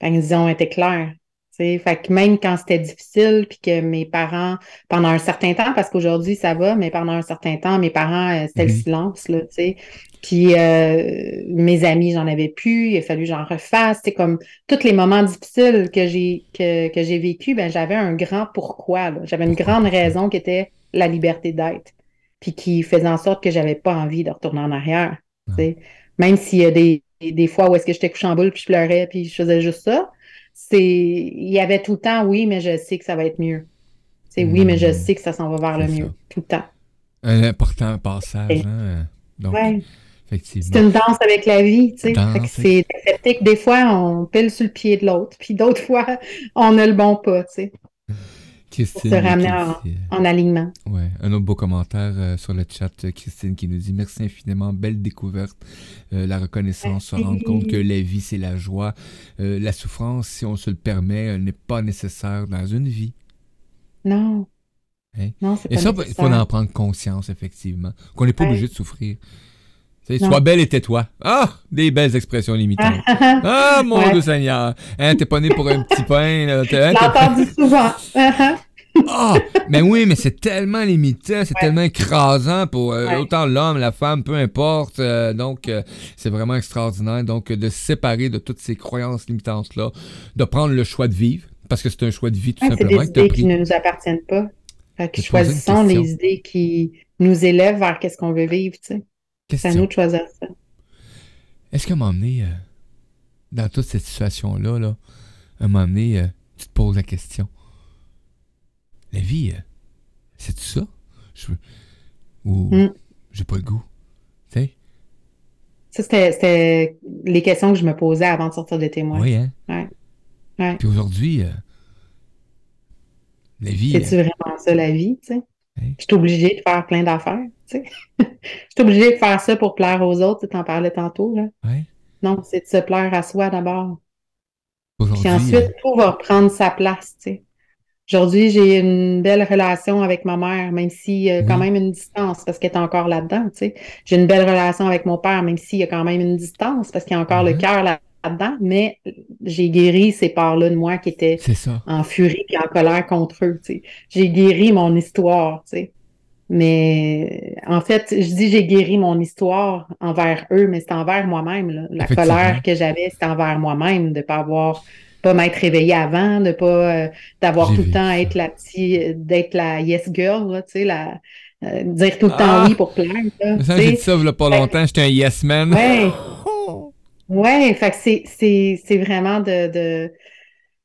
La vision était claire. Fait que même quand c'était difficile, puis que mes parents, pendant un certain temps, parce qu'aujourd'hui ça va, mais pendant un certain temps, mes parents, euh, c'était le mm-hmm. silence, là, tu sais. Puis euh, mes amis, j'en avais plus, il a fallu que j'en refasse. C'est comme tous les moments difficiles que j'ai que, que j'ai vécu, ben j'avais un grand pourquoi. J'avais une grande raison qui était la liberté d'être. Puis qui faisait en sorte que j'avais pas envie de retourner en arrière. sais. Même s'il y a des, des fois où est-ce que j'étais couché en boule, puis je pleurais, puis je faisais juste ça. C'est. Il y avait tout le temps, oui, mais je sais que ça va être mieux. C'est oui, mais je hmm. sais que ça s'en va vers le mieux. Tout le temps. Un important passage, hein? Donc, Ouais. effectivement. C'est une danse avec la vie, tu sais. C'est d'accepter que des fois, on pile sur le pied de l'autre, puis d'autres fois, [LAUGHS] on a le bon pas, tu sais, Christine se ramener en- euh, en alignement. Ouais, un autre beau commentaire euh, sur le chat, euh, Christine qui nous dit merci infiniment, belle découverte, Euh, la reconnaissance, se rendre compte que la vie c'est la joie, Euh, la souffrance, si on se le permet, n'est pas nécessaire dans une vie. Non. Hein? Non, c'est Et ça, il faut en prendre conscience effectivement, qu'on n'est pas Ouais. obligé de souffrir. Sois belle et tais-toi. Ah, des belles expressions limitantes. [LAUGHS] Ah, mon Ouais. Dieu Seigneur! Hein, t'es pas né pour un petit pain, là. Hein, entendu souvent. [LAUGHS] Ah! mais oui, mais c'est tellement limitant, c'est Ouais. tellement écrasant pour euh, Ouais. autant l'homme, la femme, peu importe. euh, donc, euh, c'est vraiment extraordinaire. Donc, de se séparer de toutes ces croyances limitantes-là, de prendre le choix de vivre, parce que c'est un choix de vie tout Ouais, c'est simplement des idées pris. qui ne nous appartiennent pas. Fait que choisissons les idées qui nous élèvent vers qu'est-ce qu'on veut vivre, tu sais. C'est à nous de choisir ça. Est-ce qu'à un moment donné, dans toute cette situation-là, là, à un moment donné, tu te poses la question la vie, euh, c'est ça? Je Ou Mm. j'ai pas le goût Tu sais? Ça, c'était, les questions que je me posais avant de sortir de témoin. Oui, hein? Ouais. Ouais. Puis aujourd'hui, euh, la vie. C'est-tu euh, vraiment ça, la vie, tu sais? Hein? Je suis obligée de faire plein d'affaires, tu sais? [LAUGHS] Je suis obligée de faire ça pour plaire aux autres, tu t'en parlais tantôt, là. ouais. Non, c'est de se plaire à soi d'abord. Puis ensuite, tout va prendre sa place, tu sais. Aujourd'hui, j'ai une belle relation avec ma mère, même s'il y a quand Oui. même une distance, parce qu'elle est encore là-dedans, tu sais. J'ai une belle relation avec mon père, même s'il y a quand même une distance, parce qu'il y a encore le Mhm. cœur là- là-dedans, mais j'ai guéri ces parts-là de moi qui étaient c'est en furie et en colère contre eux, tu sais. J'ai guéri mon histoire, tu sais. Mais en fait, je dis j'ai guéri mon histoire envers eux, mais c'est envers moi-même. La colère que j'avais, c'était envers moi-même, de pas avoir, pas m'être réveillée avant, de pas, euh, d'avoir tout le temps ça. être la petite, d'être la yes girl, là, tu sais, la, euh, dire tout le temps Ah! oui pour plaire, là, [LAUGHS] Ça, j'ai dit ça il y a pas longtemps, j'étais un yes man. Ouais. [LAUGHS] Ouais, fait que c'est, c'est, c'est vraiment de, de,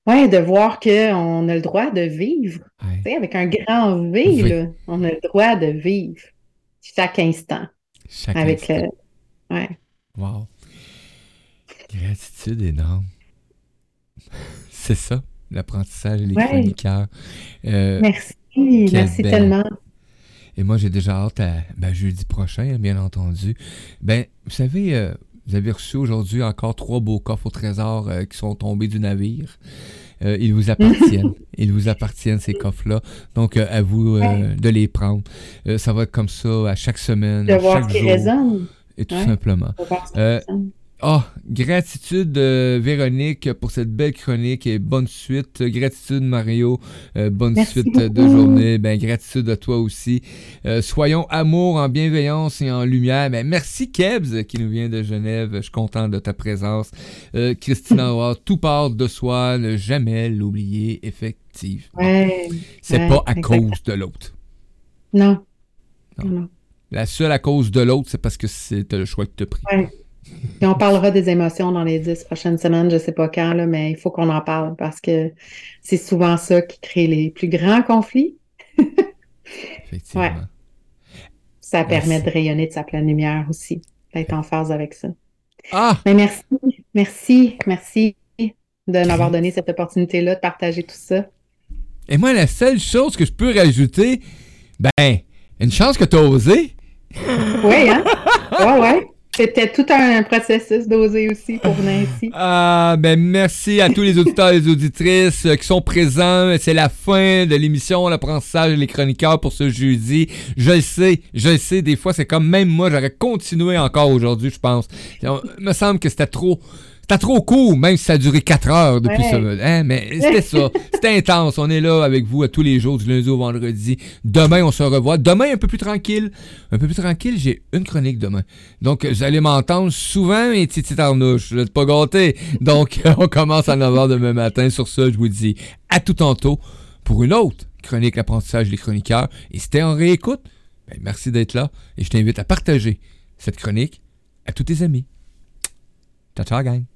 ouais, de voir qu'on a le droit de vivre, Ouais. tu sais, avec un grand V, Oui. là. On a le droit de vivre chaque instant Chaque avec, instant. euh, ouais. Wow. Gratitude énorme. C'est ça, l'apprentissage et les Ouais. chroniqueurs. Euh, Merci, merci belle- tellement. Et moi, j'ai déjà hâte à ben, jeudi prochain, bien entendu. Ben, vous savez, euh, vous avez reçu aujourd'hui encore trois beaux coffres au trésor euh, qui sont tombés du navire. Euh, ils vous appartiennent. [LAUGHS] ils vous appartiennent, ces coffres-là. Donc, euh, à vous euh, Ouais. de les prendre. Ça va être comme ça à chaque semaine, De à voir chaque jour. résonne. Et tout Ouais. simplement. Ah, gratitude euh, Véronique pour cette belle chronique et bonne suite. Gratitude Mario, euh, bonne Merci suite de journée. Ben gratitude à toi aussi. Euh, soyons amour en bienveillance et en lumière. Ben merci Kebs qui nous vient de Genève. Je suis content de ta présence. Christine [LAUGHS] Howard, tout part de soi, ne jamais l'oublier effectivement. Ouais. C'est ouais, pas à exactement. cause de l'autre. Non. Non. La seule à cause de l'autre, c'est parce que c'est le choix que tu as pris. Ouais. Et on parlera des émotions dans les dix prochaines semaines, je sais pas quand, là, mais il faut qu'on en parle parce que c'est souvent ça qui crée les plus grands conflits. Effectivement. Ouais. Ça permet de rayonner de sa pleine lumière aussi, d'être en phase avec ça. Ah! Mais merci, merci, merci de m'avoir donné cette opportunité-là de partager tout ça. Et moi, la seule chose que je peux rajouter, ben, une chance que tu as osé. Oui, hein? [LAUGHS] Ouais, ouais. C'était tout un processus d'oser aussi pour ici. Ah, ben, merci à tous les auditeurs et les auditrices euh, qui sont présents. C'est la fin de l'émission L'apprentissage et les chroniqueurs pour ce jeudi. Je le sais, je le sais, des fois, c'est comme même moi, j'aurais continué encore aujourd'hui, je pense. Il me semble que c'était trop. C'était trop court, même si ça a duré 4 heures depuis Ouais. ça. Hein? Mais c'était ça. [LAUGHS] C'était intense. On est là avec vous à tous les jours, du lundi au vendredi. Demain, on se revoit. Demain, un peu plus tranquille. Un peu plus tranquille, j'ai une chronique demain. Donc, vous allez m'entendre souvent, mes titi tarnouches. Je vais pas gâter. Donc, [LAUGHS] on commence à 9h demain matin. Sur ça, je vous dis à tout tantôt pour une autre chronique L'apprentissage des chroniqueurs. Et si t'es en réécoute, ben, merci d'être là. Et je t'invite à partager cette chronique à tous tes amis. Ciao, ciao, gang.